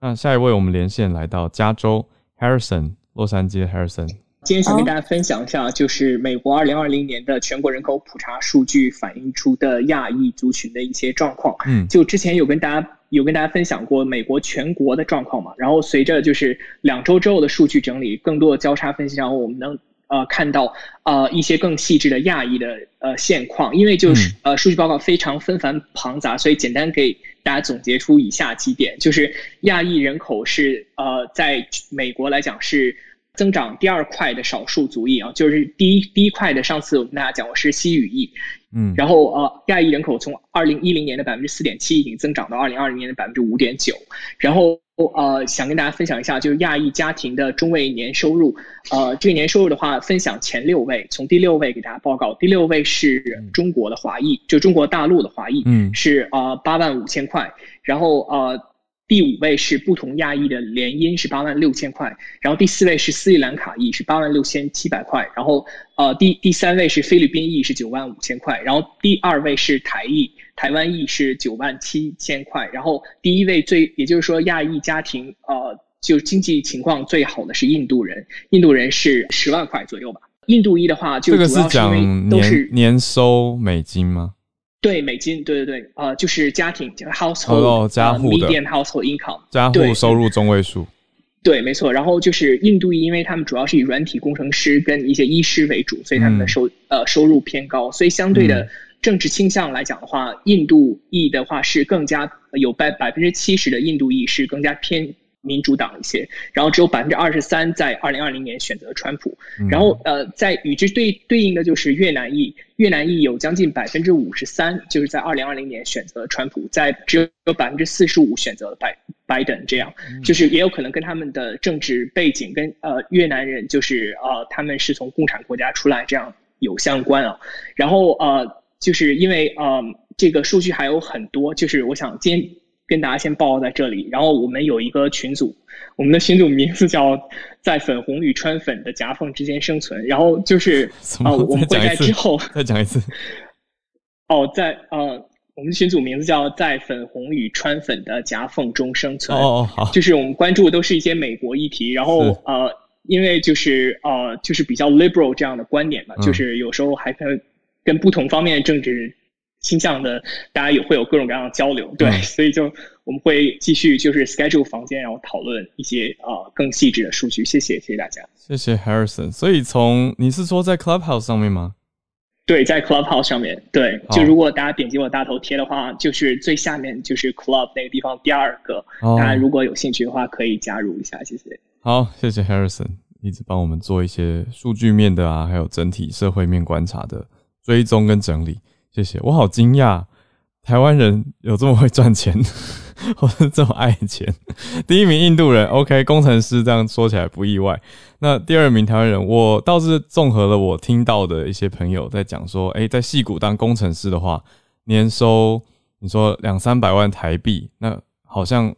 [SPEAKER 1] 那下一位，我们连线来到加州 Harrison，洛杉矶的 Harrison。
[SPEAKER 5] 今天想跟大家分享一下，就是美国二零二零年的全国人口普查数据反映出的亚裔族群的一些状况。嗯，就之前有跟大家有跟大家分享过美国全国的状况嘛，然后随着就是两周之后的数据整理，更多的交叉分析，然后我们能呃看到呃一些更细致的亚裔的呃现况。因为就是呃数据报告非常纷繁庞杂，所以简单给大家总结出以下几点：就是亚裔人口是呃在美国来讲是。增长第二快的少数族裔啊，就是第一第一块的。上次我跟大家讲过是西语裔，嗯，然后呃，亚裔人口从二零一零年的百分之四点七已经增长到二零二零年的百分之五点九。然后呃，想跟大家分享一下，就是亚裔家庭的中位年收入，呃，这个年收入的话，分享前六位，从第六位给大家报告，第六位是中国的华裔，就中国大陆的华裔，嗯，是呃八万五千块，然后呃。第五位是不同亚裔的联姻是八万六千块，然后第四位是斯里兰卡裔是八万六千七百块，然后呃第第三位是菲律宾裔是九万五千块，然后第二位是台裔台湾裔是九万七千块，然后第一位最也就是说亚裔家庭呃就经济情况最好的是印度人，印度人是十万块左右吧，印度裔的话就主要是因为都是
[SPEAKER 1] 年收美金吗？
[SPEAKER 5] 对美金，对对对，呃，就是家庭 household
[SPEAKER 1] 家户的
[SPEAKER 5] median household income
[SPEAKER 1] 家户收入中位数，
[SPEAKER 5] 对，没错。然后就是印度裔，因为他们主要是以软体工程师跟一些医师为主，所以他们的收呃收入偏高。所以相对的政治倾向来讲的话，印度裔的话是更加有百百分之七十的印度裔是更加偏。民主党一些，然后只有百分之二十三在二零二零年选择川普，然后呃，在与之对对应的就是越南裔，越南裔有将近百分之五十三，就是在二零二零年选择川普，在只有百分之四十五选择拜拜登，这样。就是也有可能跟他们的政治背景跟呃越南人就是呃他们是从共产国家出来这样有相关啊，然后呃就是因为呃这个数据还有很多，就是我想今天。跟大家先报告在这里，然后我们有一个群组，我们的群组名字叫“在粉红与川粉的夹缝之间生存”，然后就是 啊，我们会在之后
[SPEAKER 1] 再讲一次。
[SPEAKER 5] 哦，在呃，我们群组名字叫“在粉红与川粉的夹缝中生存”。
[SPEAKER 1] 哦哦，好，
[SPEAKER 5] 就是我们关注的都是一些美国议题，然后呃，因为就是呃，就是比较 liberal 这样的观点嘛，就是有时候还跟跟不同方面的政治。倾向的，大家也会有各种各样的交流，对，所以就我们会继续就是 schedule 房间，然后讨论一些啊更细致的数据。谢谢，谢谢大家。
[SPEAKER 1] 谢谢 Harrison。所以从你是说在 Clubhouse 上面吗？
[SPEAKER 5] 对，在 Clubhouse 上面。对，就如果大家点击我大头贴的话，就是最下面就是 Club 那个地方第二个。大家如果有兴趣的话，可以加入一下。谢谢。
[SPEAKER 1] 好，谢谢 Harrison，一直帮我们做一些数据面的啊，还有整体社会面观察的追踪跟整理。谢谢，我好惊讶，台湾人有这么会赚钱，或者这么爱钱。第一名印度人，OK，工程师这样说起来不意外。那第二名台湾人，我倒是综合了我听到的一些朋友在讲说，诶，在戏谷当工程师的话，年收你说两三百万台币，那好像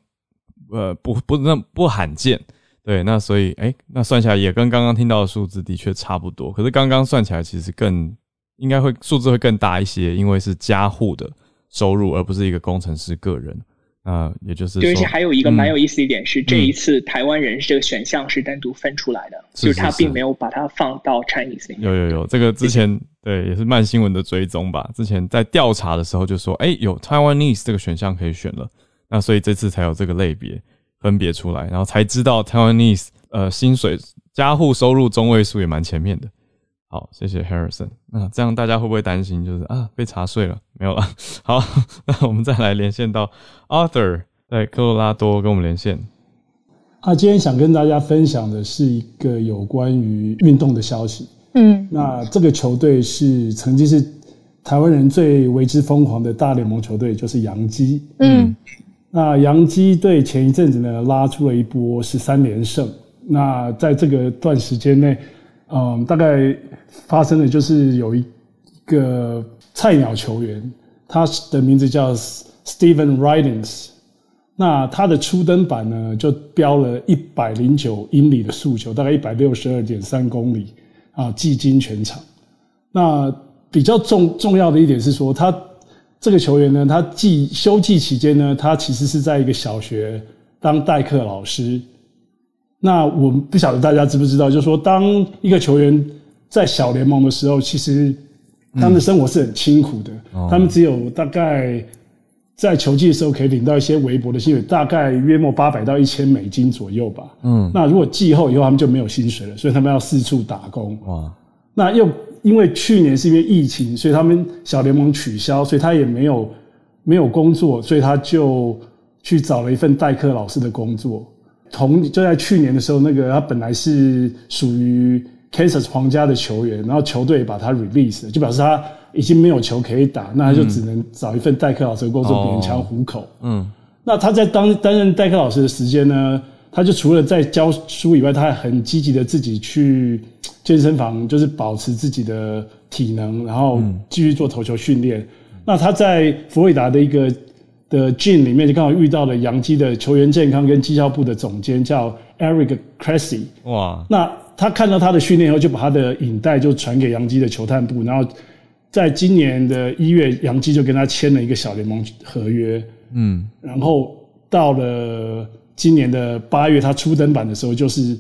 [SPEAKER 1] 呃不不那不罕见。对，那所以诶，那算起来也跟刚刚听到的数字的确差不多。可是刚刚算起来其实更。应该会数字会更大一些，因为是家户的收入，而不是一个工程师个人。啊，也就是
[SPEAKER 5] 对，而且还有一个蛮有意思的一点是，这一次台湾人这个选项是单独分出来的，就是他并没有把它放到 Chinese 里面。
[SPEAKER 1] 有有有，这个之前对也是慢新闻的追踪吧。之前在调查的时候就说，哎，有 Taiwanese 这个选项可以选了，那所以这次才有这个类别分别出来，然后才知道 Taiwanese 呃薪水加户收入中位数也蛮前面的。好，谢谢 Harrison。那这样大家会不会担心，就是啊被查税了？没有了。好，那我们再来连线到 Arthur，在科罗拉多跟我们连线。
[SPEAKER 6] 啊，今天想跟大家分享的是一个有关于运动的消息。嗯，那这个球队是曾经是台湾人最为之疯狂的大联盟球队，就是洋基。嗯，那洋基队前一阵子呢拉出了一波十三连胜。那在这个段时间内。嗯，大概发生的就是有一个菜鸟球员，他的名字叫 Steven Ridings。那他的初登板呢，就飙了一百零九英里的速球，大概一百六十二点三公里啊，技惊全场。那比较重重要的一点是说，他这个球员呢，他季休季期间呢，他其实是在一个小学当代课老师。那我不晓得大家知不知道，就是说，当一个球员在小联盟的时候，其实他们的生活是很辛苦的。他们只有大概在球季的时候可以领到一些微薄的薪水，大概约莫八百到一千美金左右吧。嗯，那如果季后以后他们就没有薪水了，所以他们要四处打工。哇，那又因为去年是因为疫情，所以他们小联盟取消，所以他也没有没有工作，所以他就去找了一份代课老师的工作。同就在去年的时候，那个他本来是属于 Kansas 皇家的球员，然后球队把他 release，就表示他已经没有球可以打，那他就只能找一份代课老师的工作勉强糊口。嗯，那他在当担任代课老师的时间呢，他就除了在教书以外，他还很积极的自己去健身房，就是保持自己的体能，然后继续做投球训练。那他在佛罗里达的一个。的 Gene 里面就刚好遇到了杨基的球员健康跟绩效部的总监叫 Eric Cressy。哇！那他看到他的训练以后，就把他的影带就传给杨基的球探部，然后在今年的一月，杨基就跟他签了一个小联盟合约。嗯。然后到了今年的八月，他初登板的时候，就是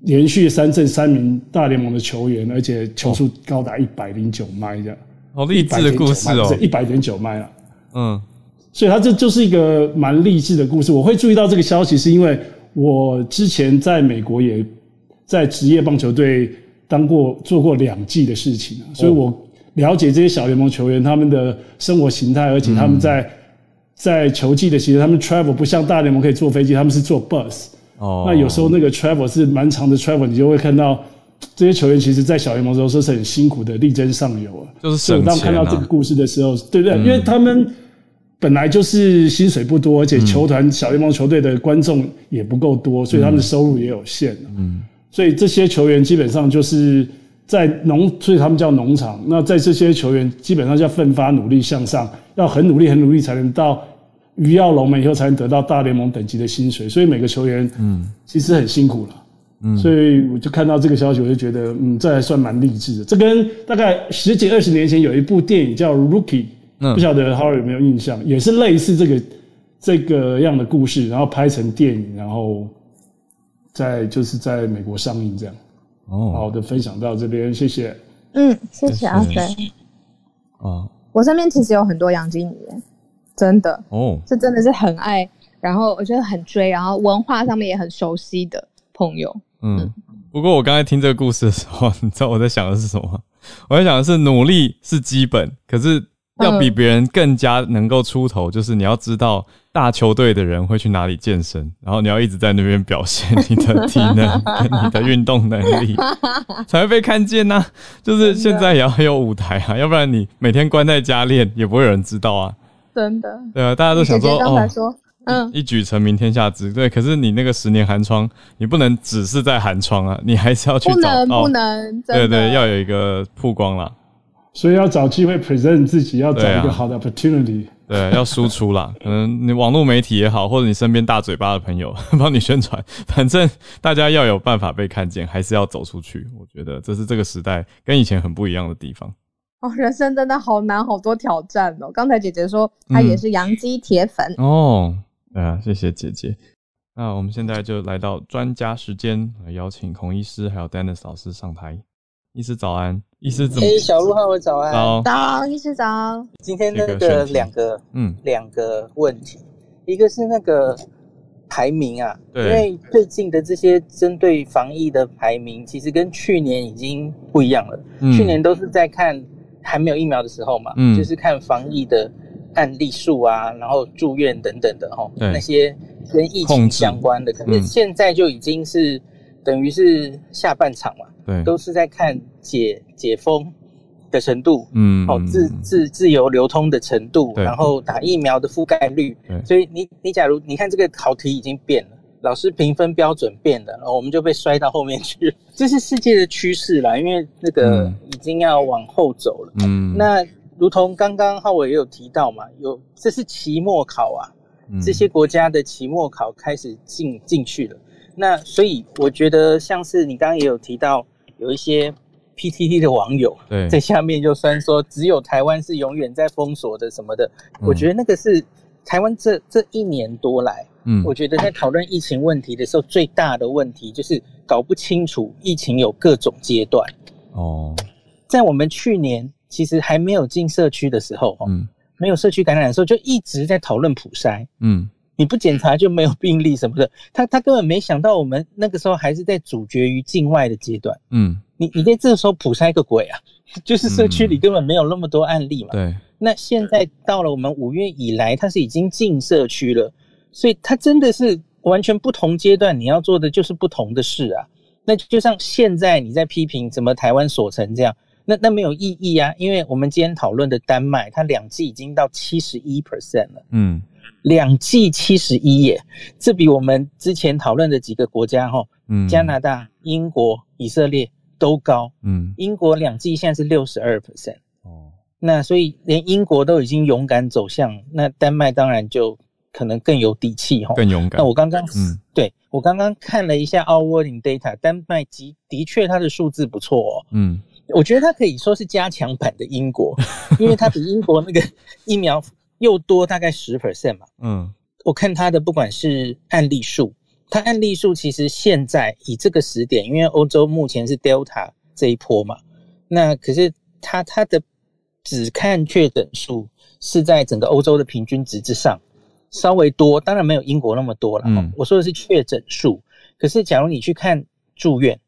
[SPEAKER 6] 连续三胜三名大联盟的球员，而且球速高达一百零九迈这样。
[SPEAKER 1] 好励志的故事哦！
[SPEAKER 6] 一百点九迈了。嗯。所以，他这就是一个蛮励志的故事。我会注意到这个消息，是因为我之前在美国也在职业棒球队当过做过两季的事情所以我了解这些小联盟球员他们的生活形态，而且他们在在球季的其实，他们 travel 不像大联盟可以坐飞机，他们是坐 bus。哦，那有时候那个 travel 是蛮长的 travel，你就会看到这些球员其实，在小联盟的时候是很辛苦的，力争上游啊。
[SPEAKER 1] 就是所以
[SPEAKER 6] 当看到这个故事的时候，对不对？因为他们。本来就是薪水不多，而且球团小联盟球队的观众也不够多，所以他们的收入也有限。嗯，所以这些球员基本上就是在农，所以他们叫农场。那在这些球员基本上要奋发努力向上，要很努力很努力才能到鱼跃龙门以后才能得到大联盟等级的薪水。所以每个球员嗯其实很辛苦了。嗯，所以我就看到这个消息，我就觉得嗯这还算蛮励志的。这跟大概十几二十年前有一部电影叫《Rookie》。不晓得 Harry 有没有印象，也是类似这个这个样的故事，然后拍成电影，然后在就是在美国上映这样。哦，好的，分享到这边，谢谢。
[SPEAKER 2] 嗯，谢谢阿飞。啊，我身边其实有很多杨经理，真的哦，这真的是很爱，然后我觉得很追，然后文化上面也很熟悉的朋友。
[SPEAKER 1] 嗯，不过我刚才听这个故事的时候，你知道我在想的是什么？我在想的是努力是基本，可是。要比别人更加能够出头，就是你要知道大球队的人会去哪里健身，然后你要一直在那边表现你的体能、你的运动能力，才会被看见呢。就是现在也要有舞台啊，要不然你每天关在家练，也不会有人知道啊。
[SPEAKER 2] 真的。
[SPEAKER 1] 对啊，大家都想说哦，嗯，一举成名天下知。对，可是你那个十年寒窗，你不能只是在寒窗啊，你还是要去找，
[SPEAKER 2] 不能，
[SPEAKER 1] 对对，要有一个曝光了。
[SPEAKER 6] 所以要找机会 present 自己，要找一个好的 opportunity。
[SPEAKER 1] 对，要输出啦。可能你网络媒体也好，或者你身边大嘴巴的朋友 帮你宣传，反正大家要有办法被看见，还是要走出去。我觉得这是这个时代跟以前很不一样的地方。
[SPEAKER 2] 哦，人生真的好难，好多挑战哦。刚才姐姐说她也是杨基铁粉
[SPEAKER 1] 哦。啊，谢谢姐姐。那我们现在就来到专家时间，来邀请孔医师还有 Dennis 老师上台。医师早安，医师怎么？
[SPEAKER 7] 哎，小鹿好，早安。
[SPEAKER 1] 早，
[SPEAKER 2] 早，医师早。
[SPEAKER 7] 今天那个两个，嗯，两个问题，一个是那个排名啊，
[SPEAKER 1] 对，
[SPEAKER 7] 因为最近的这些针对防疫的排名，其实跟去年已经不一样了。去年都是在看还没有疫苗的时候嘛，嗯，就是看防疫的案例数啊，然后住院等等的哈，那些跟疫情相关的，可是现在就已经是等于是下半场嘛。
[SPEAKER 1] 对，
[SPEAKER 7] 都是在看解解封的程度，嗯，哦，自自自由流通的程度，然后打疫苗的覆盖率。所以你你假如你看这个考题已经变了，老师评分标准变了，然后我们就被摔到后面去。这是世界的趋势啦，因为那个已经要往后走了。嗯，那如同刚刚浩伟也有提到嘛，有这是期末考啊，这些国家的期末考开始进进去了。那所以我觉得像是你刚刚也有提到。有一些 PTT 的网友在下面就酸说，只有台湾是永远在封锁的什么的。我觉得那个是台湾这这一年多来，嗯，我觉得在讨论疫情问题的时候，最大的问题就是搞不清楚疫情有各种阶段。哦，在我们去年其实还没有进社区的时候，嗯，没有社区感染的时候，就一直在讨论普筛，嗯。你不检查就没有病例什么的，他他根本没想到我们那个时候还是在主角于境外的阶段。嗯，你你在这个时候普筛个鬼啊？就是社区里根本没有那么多案例嘛。
[SPEAKER 1] 对。
[SPEAKER 7] 那现在到了我们五月以来，它是已经进社区了，所以它真的是完全不同阶段，你要做的就是不同的事啊。那就像现在你在批评怎么台湾锁城这样，那那没有意义啊，因为我们今天讨论的丹麦，它两季已经到七十一 percent 了。嗯。两剂七十一耶，这比我们之前讨论的几个国家哈，嗯，加拿大、英国、以色列都高，嗯，英国两剂现在是六十二 percent，哦，那所以连英国都已经勇敢走向，那丹麦当然就可能更有底气哈，
[SPEAKER 1] 更勇敢。
[SPEAKER 7] 那我刚刚，嗯，对我刚刚看了一下 Our Working Data，丹麦的的确它的数字不错哦，嗯，我觉得它可以说是加强版的英国，因为它比英国那个疫苗。又多大概十 percent 嘛，嗯，我看它的不管是案例数，它案例数其实现在以这个时点，因为欧洲目前是 Delta 这一波嘛，那可是它它的只看确诊数是在整个欧洲的平均值之上，稍微多，当然没有英国那么多了。嗯，我说的是确诊数，可是假如你去看住院、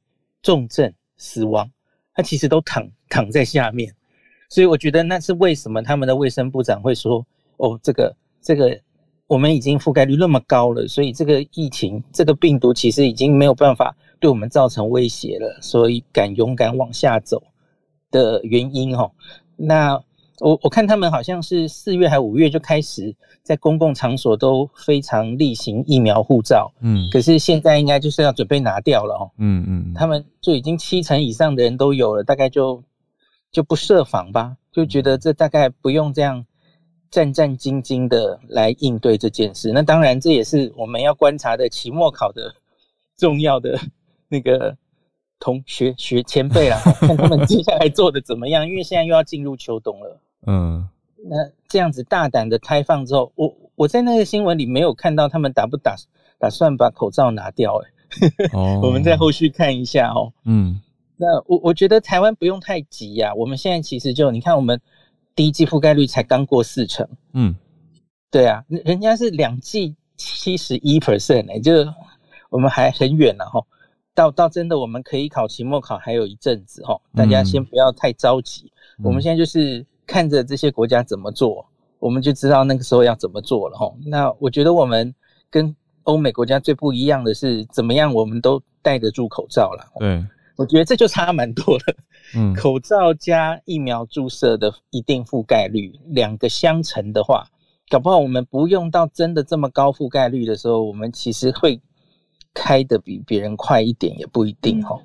[SPEAKER 7] 重症、死亡，它其实都躺躺在下面，所以我觉得那是为什么他们的卫生部长会说。哦，这个这个，我们已经覆盖率那么高了，所以这个疫情这个病毒其实已经没有办法对我们造成威胁了，所以敢勇敢往下走的原因哦。那我我看他们好像是四月还五月就开始在公共场所都非常例行疫苗护照，嗯，可是现在应该就是要准备拿掉了哦，嗯嗯，他们就已经七成以上的人都有了，大概就就不设防吧，就觉得这大概不用这样。战战兢兢的来应对这件事，那当然这也是我们要观察的期末考的重要的那个同学学前辈啦，看他们接下来做的怎么样，因为现在又要进入秋冬了。嗯，那这样子大胆的开放之后，我我在那个新闻里没有看到他们打不打打算把口罩拿掉，哎，我们在后续看一下哦。嗯，那我我觉得台湾不用太急呀，我们现在其实就你看我们。第一季覆盖率才刚过四成，嗯，对啊，人家是两季七十一 percent 哎，就我们还很远了哈，到到真的我们可以考期末考还有一阵子哈，大家先不要太着急，我们现在就是看着这些国家怎么做，我们就知道那个时候要怎么做了哈。那我觉得我们跟欧美国家最不一样的是，怎么样我们都戴得住口罩了，
[SPEAKER 1] 对，
[SPEAKER 7] 我觉得这就差蛮多了。嗯，口罩加疫苗注射的一定覆盖率，两个相乘的话，搞不好我们不用到真的这么高覆盖率的时候，我们其实会开的比别人快一点，也不一定哈。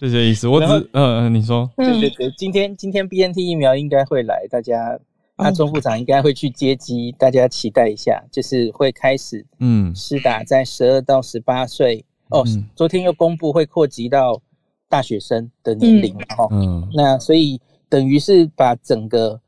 [SPEAKER 1] 这些意思，我只嗯嗯，你说，
[SPEAKER 7] 对对对，今天今天 B N T 疫苗应该会来，大家阿中部长应该会去接机，大家期待一下，就是会开始嗯，施打在十二到十八岁。哦，昨天又公布会扩及到。大学生的年龄哈，嗯，那所以等于是把整个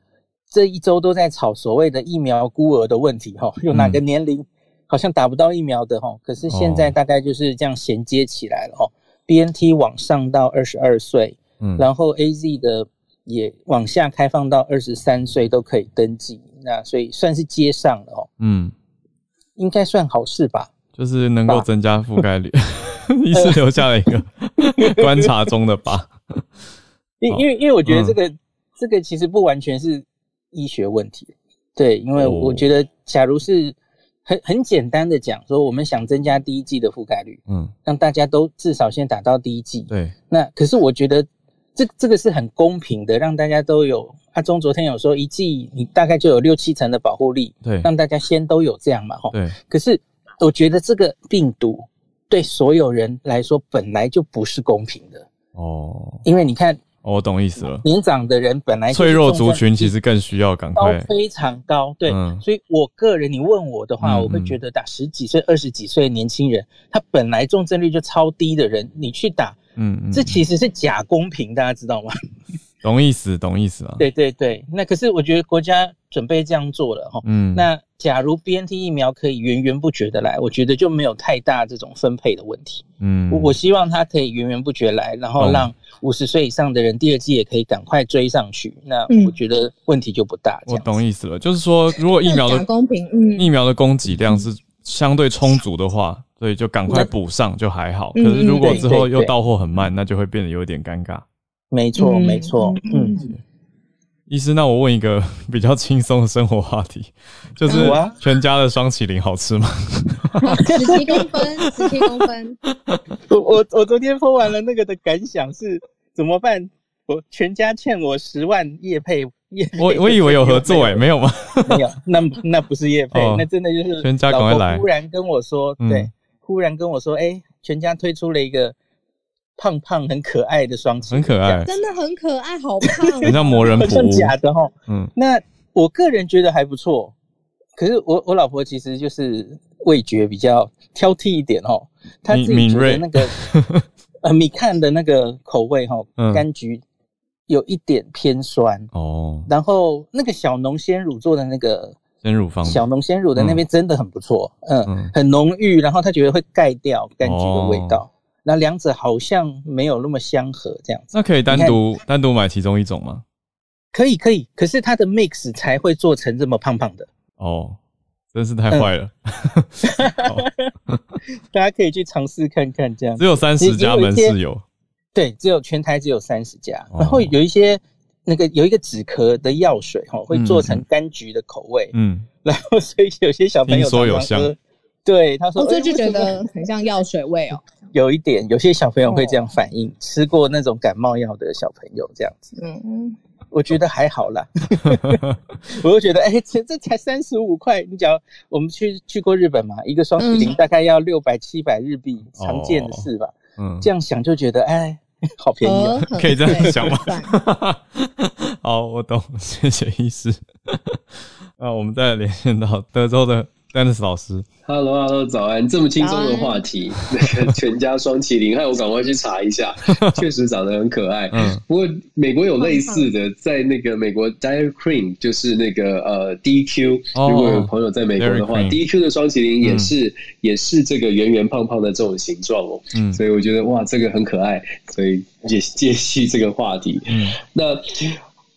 [SPEAKER 7] 这一周都在吵所谓的疫苗孤儿的问题哈，有哪个年龄好像打不到疫苗的哈，可是现在大概就是这样衔接起来了哈，B N T 往上到二十二岁，嗯，然后 A Z 的也往下开放到二十三岁都可以登记，那所以算是接上了哦，嗯，应该算好事吧，
[SPEAKER 1] 就是能够增加覆盖率。一次留下了一个 观察中的疤，
[SPEAKER 7] 因因为因为我觉得这个这个其实不完全是医学问题，对，因为我觉得假如是很很简单的讲说，我们想增加第一季的覆盖率，嗯，让大家都至少先打到第一季，
[SPEAKER 1] 对，
[SPEAKER 7] 那可是我觉得这这个是很公平的，让大家都有。阿中昨天有说一季你大概就有六七成的保护力，
[SPEAKER 1] 对，
[SPEAKER 7] 让大家先都有这样嘛，
[SPEAKER 1] 哈，对。
[SPEAKER 7] 可是我觉得这个病毒。对所有人来说，本来就不是公平的哦。因为你看，
[SPEAKER 1] 我懂意思了。
[SPEAKER 7] 年长的人本来
[SPEAKER 1] 脆弱族群其实更需要赶快，
[SPEAKER 7] 非常高。对，所以我个人，你问我的话，我会觉得打十几岁、二十几岁的年轻人，他本来重症率就超低的人，你去打，嗯，这其实是假公平，大家知道吗？
[SPEAKER 1] 懂意思，懂意思啊。
[SPEAKER 7] 对对对，那可是我觉得国家准备这样做了哈。嗯，那假如 B N T 疫苗可以源源不绝的来，我觉得就没有太大这种分配的问题。嗯，我我希望它可以源源不绝来，然后让五十岁以上的人第二季也可以赶快追上去。那我觉得问题就不大。
[SPEAKER 1] 我懂意思了，就是说如果疫苗的
[SPEAKER 2] 公平，嗯，
[SPEAKER 1] 疫苗的供给量是相对充足的话，所以就赶快补上就还好。可是如果之后又到货很慢，那就会变得有点尴尬。
[SPEAKER 7] 没错，没错，嗯。
[SPEAKER 1] 医师，那我问一个 比较轻松的生活话题，就是全家的双麒麟好吃吗？
[SPEAKER 2] 十七公分，十七公分。
[SPEAKER 7] 我我我昨天播完了那个的感想是怎么办？我全家欠我十万叶配叶，
[SPEAKER 1] 我我以为有合作哎，没有吗？
[SPEAKER 7] 没有，那那不是叶配，那真的就是
[SPEAKER 1] 全家赶快来。
[SPEAKER 7] 忽然跟我说，对，忽然跟我说，哎，全家推出了一个。胖胖很可爱的双
[SPEAKER 1] 很可爱，
[SPEAKER 2] 真的很可爱，好胖，
[SPEAKER 1] 很像魔人
[SPEAKER 7] 不像假的哈。嗯，那我个人觉得还不错，可是我我老婆其实就是味觉比较挑剔一点哦，她自己觉得那个 呃米看的那个口味哈，柑橘有一点偏酸。哦，然后那个小农鲜乳做的那个
[SPEAKER 1] 鲜乳方。
[SPEAKER 7] 小农鲜乳的那边真的很不错，嗯，很浓郁，然后她觉得会盖掉柑橘的味道。那两者好像没有那么相合，这样子。
[SPEAKER 1] 那可以单独单独买其中一种吗？
[SPEAKER 7] 可以，可以。可是它的 mix 才会做成这么胖胖的。
[SPEAKER 1] 哦，真是太坏了。
[SPEAKER 7] 大家可以去尝试看看，这样。
[SPEAKER 1] 只有三十家门市有。
[SPEAKER 7] 对，只有全台只有三十家。然后有一些那个有一个止咳的药水哈，会做成柑橘的口味。嗯。然后所以有些小朋友
[SPEAKER 1] 说有香。
[SPEAKER 7] 对，他说，
[SPEAKER 2] 我就觉得很像药水味哦。
[SPEAKER 7] 有一点，有些小朋友会这样反应，吃过那种感冒药的小朋友这样子。嗯，我觉得还好啦。我就觉得，哎，这这才三十五块，你讲我们去去过日本嘛，一个双麒麟大概要六百七百日币，常见的事吧。嗯，这样想就觉得，哎，好便宜，
[SPEAKER 1] 可以这样想吗？好，我懂，谢谢医师。那我们再连线到德州的。Dennis 老师
[SPEAKER 8] ，Hello，Hello，早安！这么轻松的话题，那个 全家双麒麟，害我赶快去查一下，确实长得很可爱。嗯，不过美国有类似的，在那个美国 Dairy Queen，就是那个呃 DQ，如果有朋友在美国的话，DQ 的双麒麟也是也是这个圆圆胖胖的这种形状哦。嗯，所以我觉得哇，这个很可爱，所以也接续这个话题。嗯，那。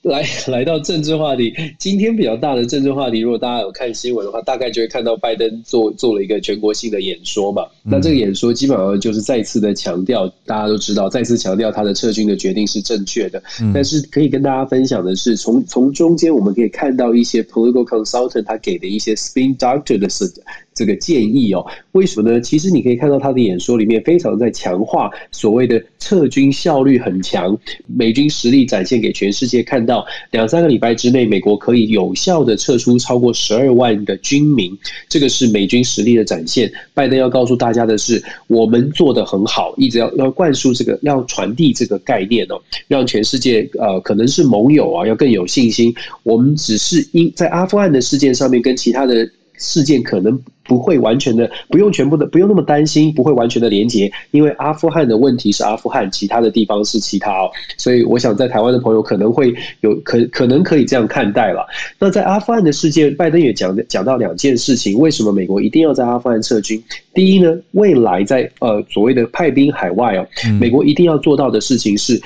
[SPEAKER 8] 来 来到政治话题，今天比较大的政治话题，如果大家有看新闻的话，大概就会看到拜登做做了一个全国性的演说嘛。那这个演说基本上就是再次的强调，大家都知道，再次强调他的撤军的决定是正确的。但是可以跟大家分享的是，从从中间我们可以看到一些 political consultant 他给的一些 spin doctor 的是。这个建议哦，为什么呢？其实你可以看到他的演说里面非常在强化所谓的撤军效率很强，美军实力展现给全世界看到，两三个礼拜之内，美国可以有效的撤出超过十二万的军民，这个是美军实力的展现。拜登要告诉大家的是，我们做的很好，一直要要灌输这个，要传递这个概念哦，让全世界呃，可能是盟友啊，要更有信心。我们只是因在阿富汗的事件上面跟其他的。事件可能不会完全的，不用全部的，不用那么担心，不会完全的连结，因为阿富汗的问题是阿富汗，其他的地方是其他哦，所以我想在台湾的朋友可能会有可可能可以这样看待了。那在阿富汗的事件，拜登也讲讲到两件事情，为什么美国一定要在阿富汗撤军？第一呢，未来在呃所谓的派兵海外哦，美国一定要做到的事情是。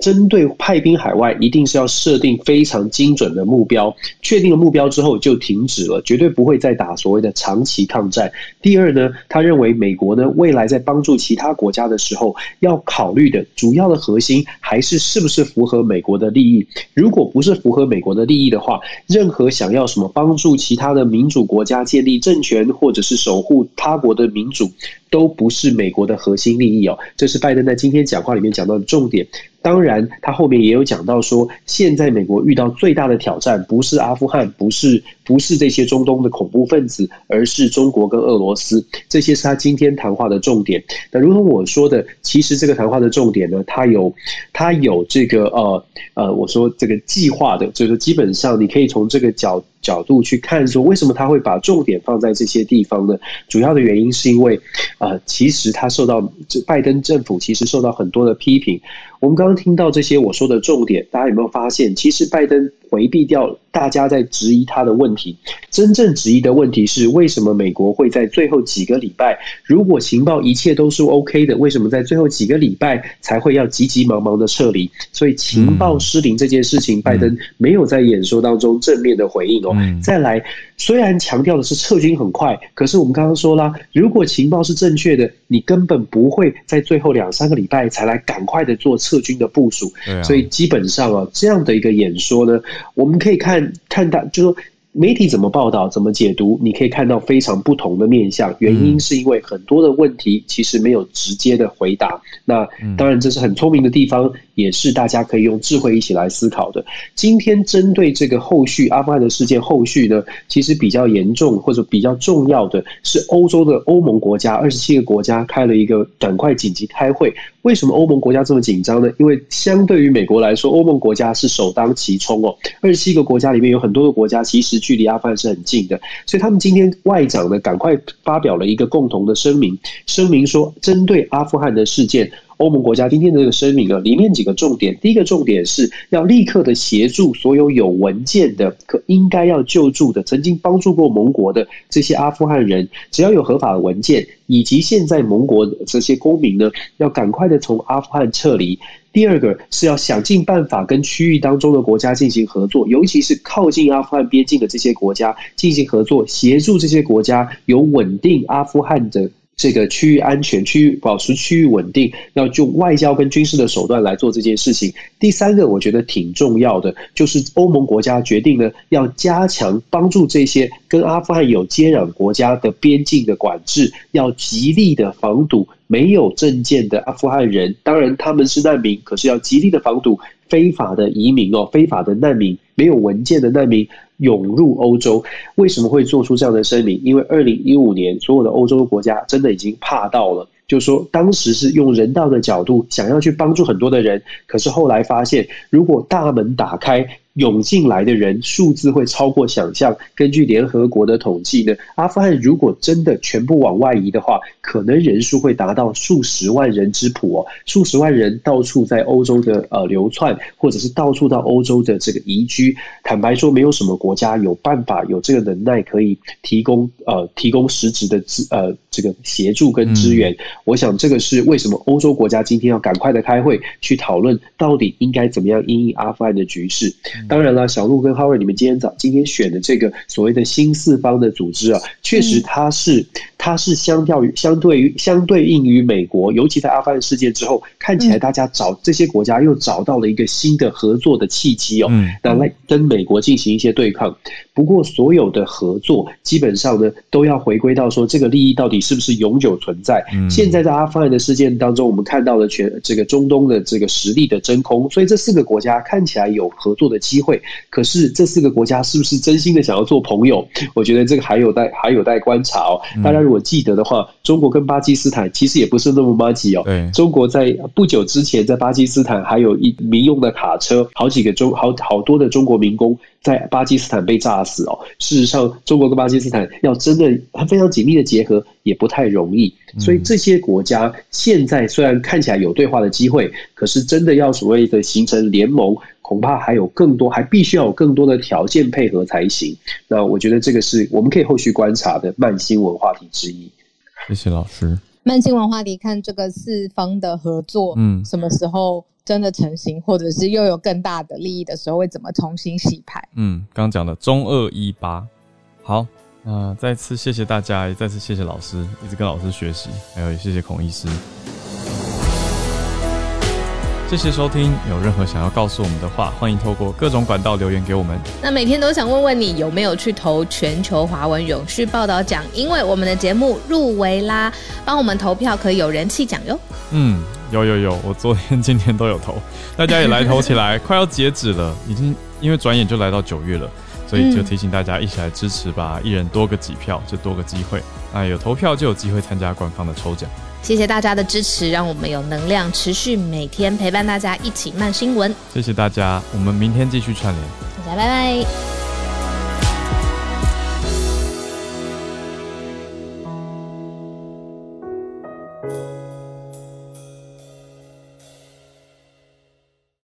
[SPEAKER 8] 针对派兵海外，一定是要设定非常精准的目标，确定了目标之后就停止了，绝对不会再打所谓的长期抗战。第二呢，他认为美国呢未来在帮助其他国家的时候，要考虑的主要的核心还是是不是符合美国的利益。如果不是符合美国的利益的话，任何想要什么帮助其他的民主国家建立政权，或者是守护他国的民主。都不是美国的核心利益哦，这是拜登在今天讲话里面讲到的重点。当然，他后面也有讲到说，现在美国遇到最大的挑战不是阿富汗，不是不是这些中东的恐怖分子，而是中国跟俄罗斯。这些是他今天谈话的重点。那如同我说的，其实这个谈话的重点呢，他有他有这个呃呃，我说这个计划的，就是基本上你可以从这个角。角度去看，说为什么他会把重点放在这些地方呢？主要的原因是因为，呃，其实他受到拜登政府其实受到很多的批评。我们刚刚听到这些我说的重点，大家有没有发现，其实拜登回避掉大家在质疑他的问题，真正质疑的问题是为什么美国会在最后几个礼拜，如果情报一切都是 OK 的，为什么在最后几个礼拜才会要急急忙忙的撤离？所以情报失灵这件事情，拜登没有在演说当中正面的回应哦。再来，虽然强调的是撤军很快，可是我们刚刚说啦，如果情报是正确的，你根本不会在最后两三个礼拜才来赶快的做。撤军的部署，所以基本上啊，这样的一个演说呢，我们可以看看到，就说。媒体怎么报道，怎么解读，你可以看到非常不同的面相。原因是因为很多的问题其实没有直接的回答。那当然这是很聪明的地方，也是大家可以用智慧一起来思考的。今天针对这个后续阿富汗的事件后续呢，其实比较严重或者比较重要的是欧洲的欧盟国家二十七个国家开了一个赶快紧急开会。为什么欧盟国家这么紧张呢？因为相对于美国来说，欧盟国家是首当其冲哦。二十七个国家里面有很多个国家其实。距离阿富汗是很近的，所以他们今天外长呢，赶快发表了一个共同的声明，声明说，针对阿富汗的事件，欧盟国家今天的这个声明啊，里面几个重点，第一个重点是要立刻的协助所有有文件的，可应该要救助的，曾经帮助过盟国的这些阿富汗人，只要有合法的文件，以及现在盟国的这些公民呢，要赶快的从阿富汗撤离。第二个是要想尽办法跟区域当中的国家进行合作，尤其是靠近阿富汗边境的这些国家进行合作，协助这些国家有稳定阿富汗的。这个区域安全、区域保持区域稳定，要用外交跟军事的手段来做这件事情。第三个，我觉得挺重要的，就是欧盟国家决定呢，要加强帮助这些跟阿富汗有接壤国家的边境的管制，要极力的防堵没有证件的阿富汗人。当然他们是难民，可是要极力的防堵非法的移民哦，非法的难民，没有文件的难民。涌入欧洲，为什么会做出这样的声明？因为二零一五年，所有的欧洲国家真的已经怕到了，就说当时是用人道的角度想要去帮助很多的人，可是后来发现，如果大门打开。涌进来的人数字会超过想象。根据联合国的统计呢，阿富汗如果真的全部往外移的话，可能人数会达到数十万人之谱哦。数十万人到处在欧洲的呃流窜，或者是到处到欧洲的这个移居。坦白说，没有什么国家有办法有这个能耐可以提供呃提供实质的资呃这个协助跟支援。我想这个是为什么欧洲国家今天要赶快的开会去讨论到底应该怎么样应阿富汗的局势。当然了，小鹿跟哈瑞，你们今天早今天选的这个所谓的新四方的组织啊，确实它是它是相较于相对于相对应于美国，尤其在阿富汗事件之后，看起来大家找这些国家又找到了一个新的合作的契机哦，那来跟美国进行一些对抗。不过，所有的合作基本上呢，都要回归到说这个利益到底是不是永久存在。现在在阿富汗的事件当中，我们看到了全这个中东的这个实力的真空，所以这四个国家看起来有合作的机。机会，可是这四个国家是不是真心的想要做朋友？我觉得这个还有待还有待观察哦。大家如果记得的话，中国跟巴基斯坦其实也不是那么默契哦。中国在不久之前在巴基斯坦还有一民用的卡车，好几个中好好多的中国民工在巴基斯坦被炸死哦。事实上，中国跟巴基斯坦要真的非常紧密的结合也不太容易。所以这些国家现在虽然看起来有对话的机会，可是真的要所谓的形成联盟。恐怕还有更多，还必须要有更多的条件配合才行。那我觉得这个是我们可以后续观察的慢新闻话题之一。
[SPEAKER 1] 谢谢老师。
[SPEAKER 2] 慢新闻话题，看这个四方的合作，嗯，什么时候真的成型，或者是又有更大的利益的时候，会怎么重新洗牌？
[SPEAKER 1] 嗯，刚讲的中二一八。好，那再次谢谢大家，也再次谢谢老师，一直跟老师学习，还有谢谢孔医师。谢谢收听，有任何想要告诉我们的话，欢迎透过各种管道留言给我们。
[SPEAKER 2] 那每天都想问问你有没有去投全球华文永续报道奖，因为我们的节目入围啦，帮我们投票可以有人气奖哟。
[SPEAKER 1] 嗯，有有有，我昨天、今天都有投，大家也来投起来，快要截止了，已经因为转眼就来到九月了，所以就提醒大家一起来支持吧，一人多个几票就多个机会，那有投票就有机会参加官方的抽奖。
[SPEAKER 2] 谢谢大家的支持，让我们有能量持续每天陪伴大家一起慢新闻。
[SPEAKER 1] 谢谢大家，我们明天继续串联。
[SPEAKER 2] 大家拜拜。